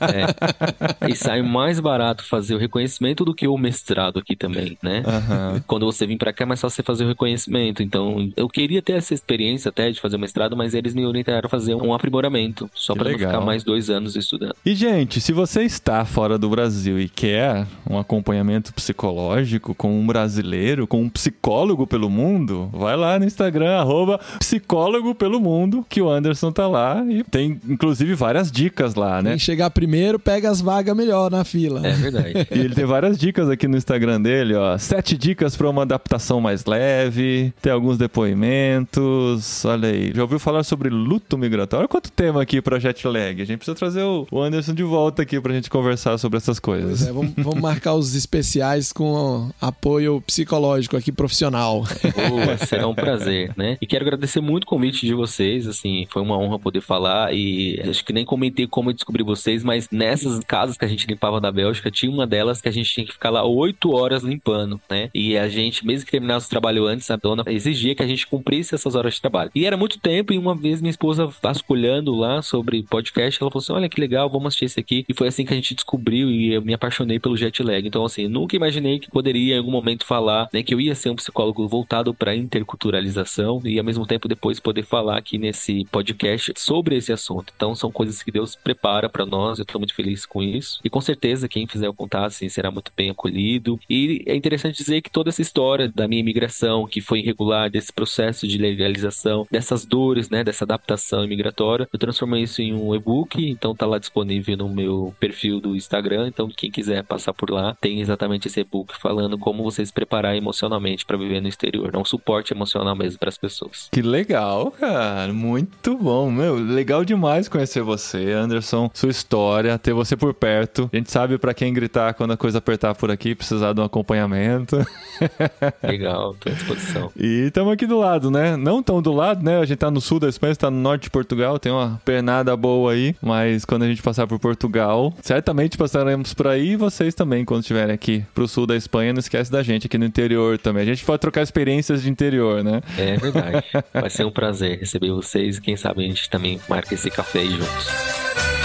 É, é. E sai mais barato fazer o reconhecimento do que o mestrado aqui também, né? Aham. Quando você vir pra cá, é mais fácil você fazer o reconhecimento. Então, eu queria ter essa experiência até de fazer o mestrado, mas eles me orientaram a fazer um aprimoramento, só Que pra não legal. ficar mais dois anos estudando. E, gente, se você está fora do Brasil e quer um acompanhamento psicológico com um brasileiro, com um psicólogo pelo mundo, vai lá no Instagram, arroba psicólogo pelo mundo, que o Anderson tá lá e tem, inclusive, várias dicas lá, né? Quem chegar primeiro, pega as vagas melhor na fila. É verdade. *laughs* E ele tem várias dicas aqui no Instagram dele, ó. Sete dicas para uma adaptação mais leve. Tem alguns depoimentos. Olha aí. Já ouviu falar sobre luto migratório? Olha quanto tema aqui pra jet lag. A gente precisa trazer o Anderson de volta aqui pra gente conversar sobre essas Pois coisas. é, vamos, vamos marcar os especiais com apoio psicológico aqui profissional. Boa, *laughs* será um prazer, né? E quero agradecer muito o convite de vocês, assim, foi uma honra poder falar e acho que nem comentei como eu descobri vocês, mas nessas casas que a gente limpava da Bélgica, tinha uma delas que a gente tinha que ficar lá oito horas limpando, né? E a gente, mesmo que terminasse o trabalho antes, a dona exigia que a gente cumprisse essas horas de trabalho. E era muito tempo e uma vez minha esposa vasculhando lá sobre podcast, ela falou assim, olha que legal, vamos assistir esse aqui. E foi assim que a gente descobriu e eu me apaixonei pelo jet lag. Então, assim, nunca imaginei que poderia em algum momento falar, né, que eu ia ser um psicólogo voltado para interculturalização e ao mesmo tempo depois poder falar aqui nesse podcast sobre esse assunto. Então, são coisas que Deus prepara para nós. Eu tô muito feliz com isso. E com certeza quem fizer o contato assim, será muito bem acolhido. E é interessante dizer que toda essa história da minha imigração, que foi irregular, desse processo de legalização, dessas dores, né, dessa adaptação imigratória, eu transformei isso em um e-book, então tá lá disponível no meu perfil do Instagram. Então, quem quiser passar por lá, tem exatamente esse e-book falando como você se preparar emocionalmente para viver no exterior. É um suporte emocional mesmo para as pessoas. Que legal, cara. Muito bom. Meu, legal demais conhecer você, Anderson. Sua história, ter você por perto. A gente sabe pra quem gritar quando a coisa apertar por aqui, precisar de um acompanhamento. *laughs* Legal, tô à disposição. E estamos aqui do lado, né? Não tão do lado, né? A gente tá no sul da Espanha, está no norte de Portugal, tem uma pernada boa aí. Mas quando a gente passar por Portugal, certamente passaremos por aí e vocês também, quando estiverem aqui pro sul da Espanha, não esquece da gente aqui no interior também. A gente pode trocar experiências de interior, né? É verdade. *laughs* Vai ser um prazer receber vocês e quem sabe a gente também marca esse café aí juntos.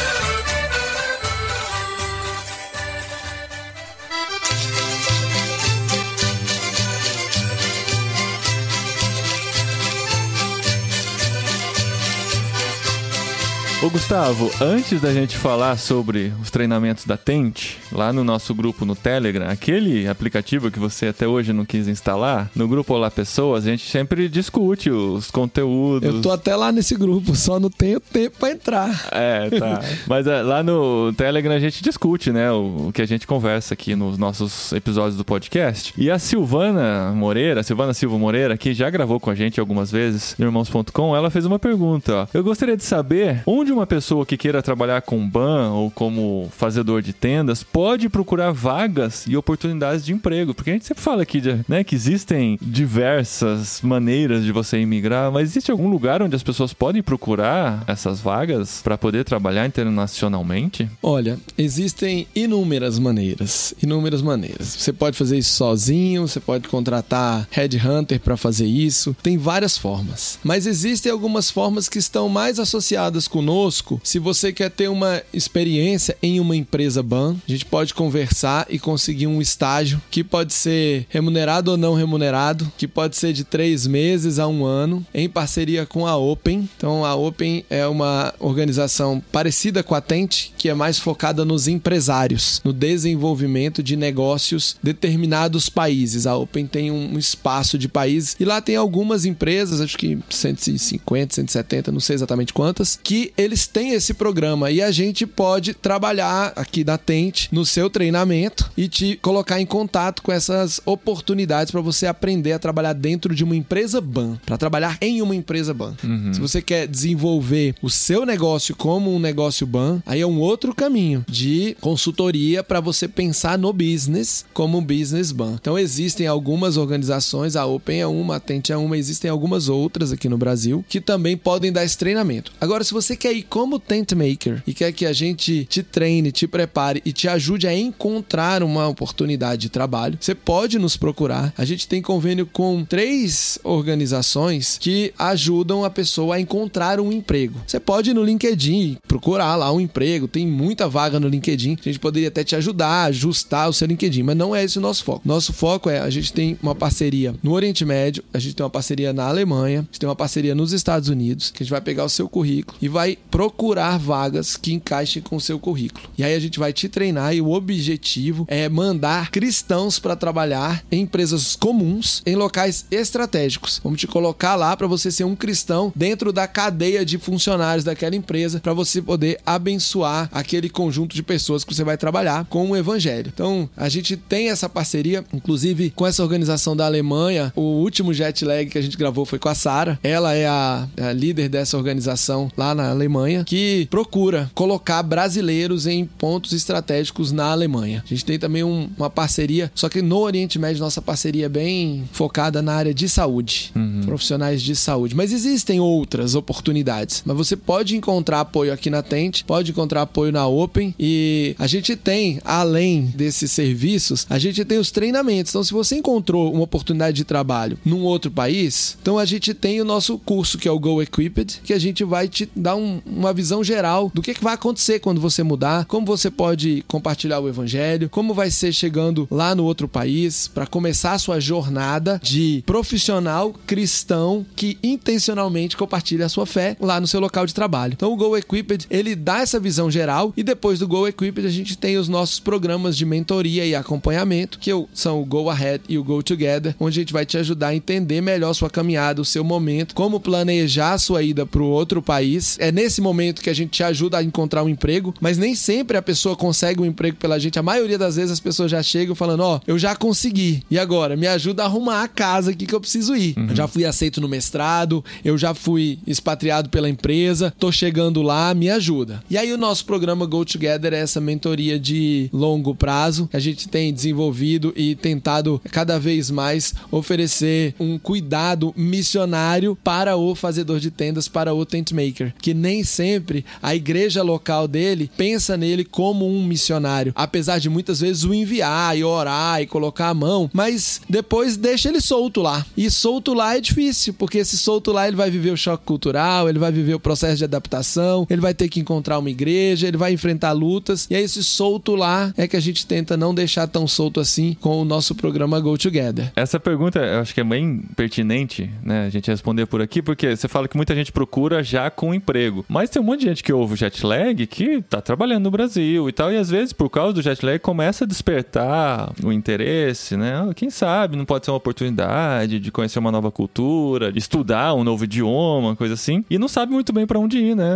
Ô Gustavo, antes da gente falar sobre os treinamentos da Tente, lá no nosso grupo no Telegram, aquele aplicativo que você até hoje não quis instalar, no grupo Olá Pessoas, a gente sempre discute os conteúdos. Eu tô até lá nesse grupo, só não tenho tempo pra entrar. É, tá. *laughs* Mas é, lá no Telegram a gente discute, né? O, o que a gente conversa aqui nos nossos episódios do podcast. E a Silvana Moreira, Silvana Silva Moreira, que já gravou com a gente algumas vezes no irmãos.com, ela fez uma pergunta, ó. Eu gostaria de saber onde uma pessoa que queira trabalhar com ban ou como fazedor de tendas pode procurar vagas e oportunidades de emprego. Porque a gente sempre fala aqui, de, né, que existem diversas maneiras de você imigrar, mas existe algum lugar onde as pessoas podem procurar essas vagas para poder trabalhar internacionalmente? Olha, existem inúmeras maneiras, inúmeras maneiras. Você pode fazer isso sozinho, você pode contratar headhunter para fazer isso. Tem várias formas. Mas existem algumas formas que estão mais associadas conosco. Se você quer ter uma experiência em uma empresa ban, a gente pode conversar e conseguir um estágio que pode ser remunerado ou não remunerado, que pode ser de três meses a um ano, em parceria com a Open. Então, a Open é uma organização parecida com a Tente, que é mais focada nos empresários, no desenvolvimento de negócios determinados países. A Open tem um espaço de países e lá tem algumas empresas, acho que 150, 170, não sei exatamente quantas, que eles têm esse programa e a gente pode trabalhar aqui da Tente no seu treinamento e te colocar em contato com essas oportunidades para você aprender a trabalhar dentro de uma empresa BAN, para trabalhar em uma empresa BAN. Uhum. Se você quer desenvolver o seu negócio como um negócio BAN, aí é um outro caminho de consultoria para você pensar no business como um business BAN. Então existem algumas organizações, a Open é uma, a Tente é uma, existem algumas outras aqui no Brasil que também podem dar esse treinamento. Agora, se você quer ir como tent maker e quer que a gente te treine, te prepare e te ajude a encontrar uma oportunidade de trabalho, você pode nos procurar. A gente tem convênio com três organizações que ajudam a pessoa a encontrar um emprego. Você pode ir no LinkedIn procurar lá um emprego, tem muita vaga no LinkedIn. A gente poderia até te ajudar a ajustar o seu LinkedIn, mas não é esse o nosso foco. Nosso foco é a gente tem uma parceria no Oriente Médio, a gente tem uma parceria na Alemanha, a gente tem uma parceria nos Estados Unidos, que a gente vai pegar o seu currículo e vai procurar vagas que encaixem com o seu currículo. E aí a gente vai te treinar e o objetivo é mandar cristãos para trabalhar em empresas comuns, em locais estratégicos. Vamos te colocar lá para você ser um cristão dentro da cadeia de funcionários daquela empresa, para você poder abençoar aquele conjunto de pessoas que você vai trabalhar com o evangelho. Então, a gente tem essa parceria, inclusive com essa organização da Alemanha. O último jet lag que a gente gravou foi com a Sara. Ela é a, a líder dessa organização lá na Alemanha, que procura colocar brasileiros em pontos estratégicos na Alemanha. A gente tem também um- uma parceria, só que no Oriente Médio nossa parceria é bem focada na área de saúde, profissionais de saúde. Mas existem outras oportunidades. Mas você pode encontrar apoio aqui na Tente, pode encontrar apoio na Open e a gente tem, além desses serviços, a gente tem os treinamentos. Então, se você encontrou uma oportunidade de trabalho num outro país, então a gente tem o nosso curso que é o Go Equipped, que a gente vai te dar um- uma visão geral do que, que vai acontecer quando você mudar, como você pode compartilhar o evangelho, como vai ser chegando lá no outro país para começar a sua jornada de profissional cristão que intencionalmente compartilha a sua fé lá no seu local de trabalho. Então o Go Equipped, ele dá essa visão geral e depois do Go Equipped a gente tem os nossos programas de mentoria e acompanhamento, que são o Go Ahead e o Go Together, onde a gente vai te ajudar a entender melhor sua caminhada, o seu momento, como planejar a sua ida para o outro país. É nesse momento que a gente te ajuda a encontrar um emprego, mas nem sempre a pessoa consegue um emprego pela gente. A maioria das vezes as pessoas já chegam falando: Ó, eu já consegui. E agora? Me ajuda a arrumar a casa aqui que eu preciso ir. Eu já fui aceito no mestrado, eu já fui expatriado pela empresa, tô chegando lá, me ajuda. E aí o nosso programa Go Together é essa mentoria de longo prazo que a gente tem desenvolvido e tentado cada vez mais oferecer um cuidado missionário para o fazedor de tendas, para o tent maker, que nem sempre a igreja local dele pensa nele como um missionário, apesar de muitas vezes o enviar e orar e colocar a mão, mas depois deixa ele solto lá. E solto lá é difícil, porque esse solto lá ele vai viver o choque cultural, ele vai viver o processo de adaptação, ele vai ter que encontrar uma igreja, ele vai enfrentar lutas, e é esse solto lá é que a gente tenta não deixar tão solto assim com o nosso programa Go Together. Essa pergunta eu acho que é bem pertinente, né? A gente responder por aqui, porque você fala que muita gente procura já com emprego. Mas tem um monte de gente que ouve jet lag que tá trabalhando no Brasil e tal, e às vezes, por causa do jet lag, começa a despertar o interesse, né? Quem sabe não pode ser uma oportunidade de conhecer uma nova cultura, de estudar um novo idioma, coisa assim, e não sabe muito bem pra onde ir, né?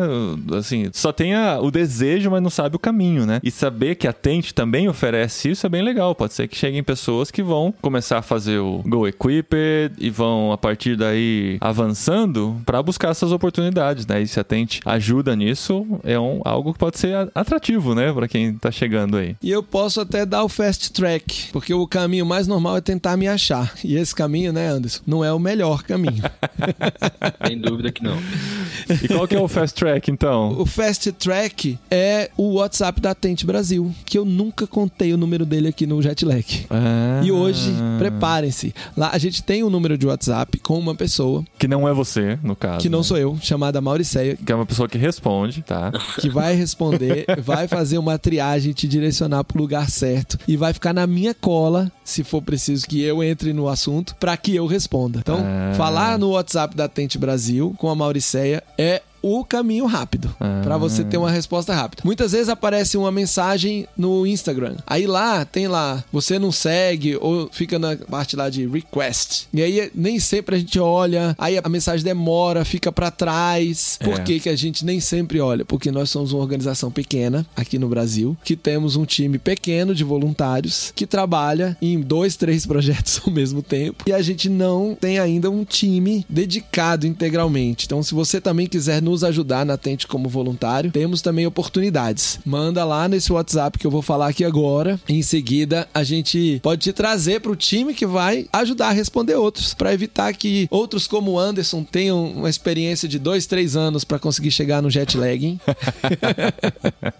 Assim, só tem a- o desejo, mas não sabe o caminho, né? E saber que a Tente também oferece isso é bem legal. Pode ser que cheguem pessoas que vão começar a fazer o Go Equipped e vão, a partir daí, avançando pra buscar essas oportunidades, né? E se a Tente ajuda nisso, é um, algo que pode ser atrativo, né? Pra quem tá chegando aí. E eu posso até dar o fast track, porque o caminho mais normal é tentar me achar. E esse caminho, né, Anderson, não é o melhor caminho. *laughs* Sem dúvida que não. E qual que é o Fast Track, então? o fast track é o WhatsApp da Tente Brasil, que eu nunca contei o número dele aqui no Jetlag. Ah. E hoje, preparem-se. Lá a gente tem um número de WhatsApp com uma pessoa, Que não é você, no caso. que não né? sou eu, chamada Mauriceia, Que é uma pessoa que responde, tá? que vai responder, *laughs* vai fazer uma triagem, te direcionar pro lugar certo e vai ficar na minha cola, se for preciso que eu entre no assunto, para que eu responda. Então, Ah. falar no WhatsApp da Tente Brasil com a Mauriceia é o caminho rápido Ah. pra você ter uma resposta rápida. Muitas vezes aparece uma mensagem no Instagram. Aí lá tem lá, você não segue ou fica na parte lá de request. E aí nem sempre a gente olha, aí a mensagem demora, fica pra trás. Por É. que que a gente nem sempre olha? Porque nós somos uma organização pequena aqui no Brasil, que temos um time pequeno de voluntários que trabalha em dois, três *laughs* projetos ao mesmo tempo. E a gente não tem ainda um time dedicado integralmente. Então, se você também quiser nos ajudar na Tente como voluntário, temos também oportunidades. Manda lá nesse WhatsApp que eu vou falar aqui agora. Em seguida, a gente pode te trazer para o time que vai ajudar a responder outros, para evitar que outros como o Anderson tenham uma experiência de dois, três anos para conseguir chegar no jet lag. hein?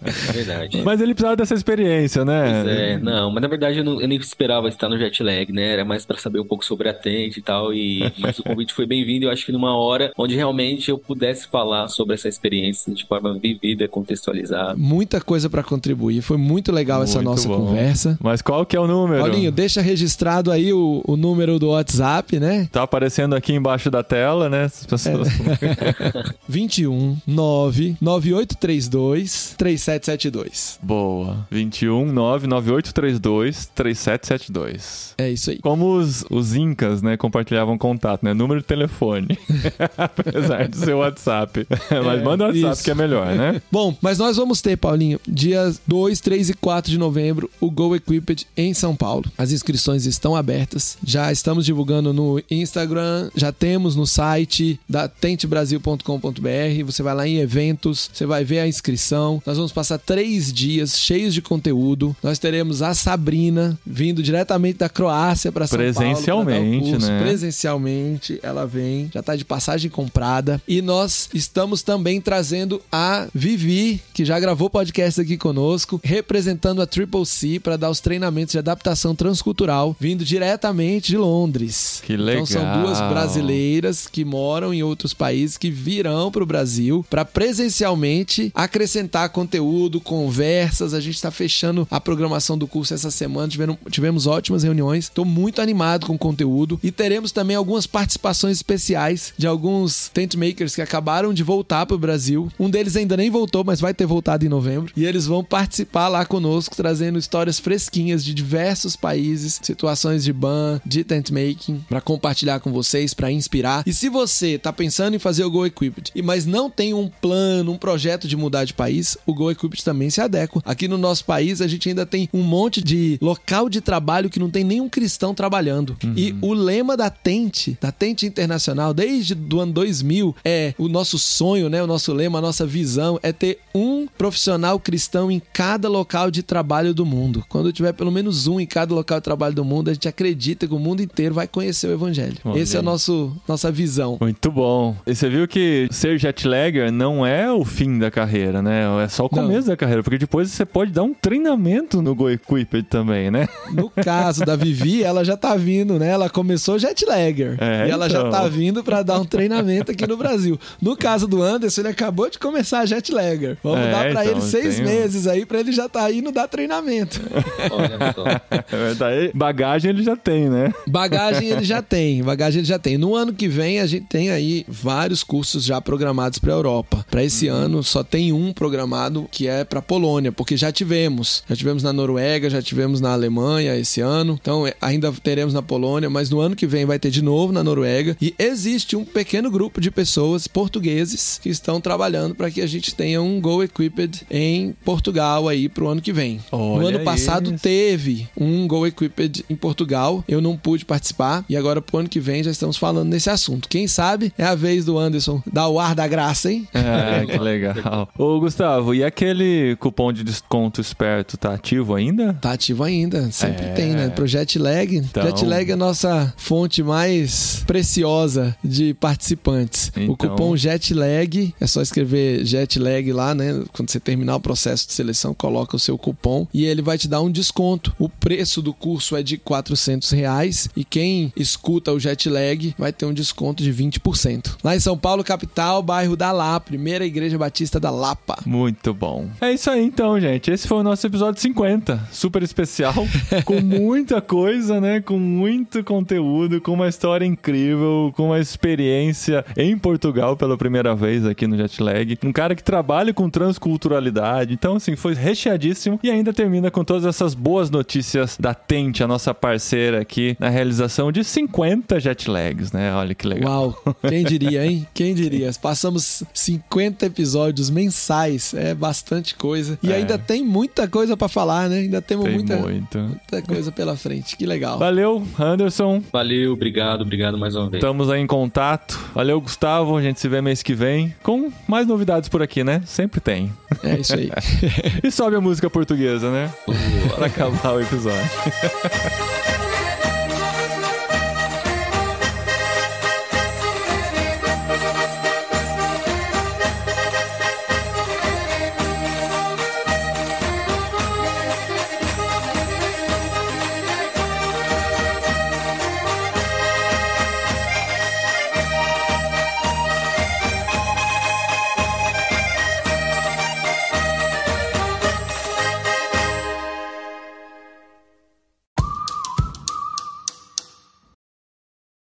É *laughs* verdade. Mas ele precisava dessa experiência, né? Pois é, não, mas na verdade eu, não- eu nem esperava estar no jet lag, né? Era mais pra saber um pouco sobre a Tente e tal. E, mas o convite foi bem-vindo. Eu acho que numa hora onde realmente eu pudesse falar sobre essa experiência de forma vivida, contextualizada. Muita coisa para contribuir. Foi muito legal essa Muito nossa bom. conversa. Mas qual que é o número? Paulinho, deixa registrado aí o, o número do WhatsApp, né? Tá aparecendo aqui embaixo da tela, né? As pessoas... É. 21 9 9832 3772. Boa. 21 99832 3772. É isso aí. Como os, os incas, né, compartilhavam contato, né? Número de telefone. *laughs* Apesar de ser o WhatsApp. *laughs* Mas manda o WhatsApp isso. que é melhor, né? *laughs* Bom, mas nós vamos ter, Paulinho, dias 2, 3 e 4 de novembro, o Go Equipped em São Paulo. As inscrições estão abertas. Já estamos divulgando no Instagram, já temos no site da tentebrasil.com.br. Você vai lá em eventos, você vai ver a inscrição. Nós vamos passar três dias cheios de conteúdo. Nós teremos a Sabrina vindo diretamente da Croácia para São Paulo. pra dar o Presencialmente, né? Presencialmente, ela vem, já tá de passagem comprada. E nós estamos também trazendo a Vivi, que já gravou podcast aqui conosco, representando a Triple C para dar os treinamentos de adaptação transcultural, vindo diretamente de Londres. Que Então são legal. duas brasileiras que moram em outros países que virão para o Brasil para presencialmente acrescentar conteúdo, conversas. A gente está fechando a programação do curso essa semana. Tivemos, tivemos ótimas reuniões. Estou muito animado com o conteúdo e teremos também algumas participações especiais de alguns tent makers que acabaram de voltar para o Brasil. Um deles ainda nem voltou, mas vai ter voltado em novembro. E eles vão participar lá conosco, trazendo histórias fresquinhas de diversos países, situações de ban, de tent making, para compartilhar com vocês, para inspirar. E se você tá pensando em fazer o Go Equipped, e mas não tem um plano, um projeto de mudar de país, o Go Equipped também se adequa. Aqui no nosso país a gente ainda tem um monte de local de trabalho que não tem nenhum cristão trabalhando. E o lema da Tente, da Tente Internacional, desde do ano 2000, é o nosso sonho, né? O nosso lema, a nossa visão é ter um profissional cristão em cada local de trabalho do mundo. Quando tiver pelo menos um em cada local de trabalho do mundo, a gente acredita que o mundo inteiro vai conhecer o evangelho. Olha Esse é o aí. nosso nossa visão. Muito bom. E você viu que ser jetlagger não é o fim da carreira, né? É só o Não. começo da carreira, porque depois você pode dar um treinamento no Go Equipped também, né? No caso da Vivi, *laughs* ela já tá vindo, né? Ela começou jetlagger. É, e ela já então. tá vindo pra dar um treinamento aqui no Brasil. No caso do Anderson, ele acabou de começar jetlagger. Vamos É, dar pra então, ele seis um- meses aí pra ele já tá indo dar treinamento. Olha só. *laughs* Verdade. Bagagem ele já tem, né? Bagagem ele já tem, bagagem ele já tem. No ano que vem a gente tem aí vários cursos já programados para Europa. Para esse ano só tem um programado que é para Polônia, porque já tivemos, já tivemos na Noruega, já tivemos na Alemanha esse ano. Então é, ainda teremos na Polônia, mas no ano que vem vai ter de novo na Noruega e existe um pequeno grupo de pessoas portugueses que estão trabalhando para que a gente tenha um Go Equipped em Portugal aí pro ano que vem. no Olha ano passado isso. teve um Go Equipped em Portugal. Eu não pude participar. E agora, pro ano que vem, já estamos falando nesse assunto. Quem sabe é a vez do Anderson dar o ar da graça, hein? É, que legal. *laughs* Ô, Gustavo, e aquele cupom de desconto esperto tá ativo ainda? Tá ativo ainda. Sempre É. tem, né? Pro Jetlag. Então- Jetlag é a nossa fonte mais preciosa de participantes. O Então- cupom Jetlag, é só escrever Jetlag lá, né? Quando você terminar o processo de seleção, coloca o seu cupom e ele vai te dar um desconto. O preço do curso é de 400 reais e quem escuta o Jetlag vai ter um desconto de 20%. Lá em São Paulo, capital, bairro da Lapa, primeira igreja batista da Lapa. Muito bom. É isso aí então, gente. Esse foi o nosso episódio 50. Super especial, *laughs* com muita coisa, né? Com muito conteúdo, com uma história incrível, com uma experiência em Portugal pela primeira primeira vez aqui no Jetlag. Um cara que trabalha com transculturalidade. Então, assim, foi recheadíssimo e ainda termina com todas essas boas notícias da Tente, a nossa parceira aqui na realização de 50 Jetlags, né? Olha que legal. Uau, quem *laughs* diria, hein? Quem diria? Passamos 50 episódios mensais, é bastante coisa. E É. ainda tem muita coisa pra falar, né? Ainda temos Tem muita, muito. muita coisa pela frente. Que legal. Valeu, Anderson. Valeu, obrigado, obrigado mais uma vez. Estamos aí em contato. Valeu, Gustavo. A gente se vê mês que vem com mais novidades por aqui, né? Sempre tem. É isso aí. *laughs* E sobe a música portuguesa, né? Para acabar o episódio. *laughs*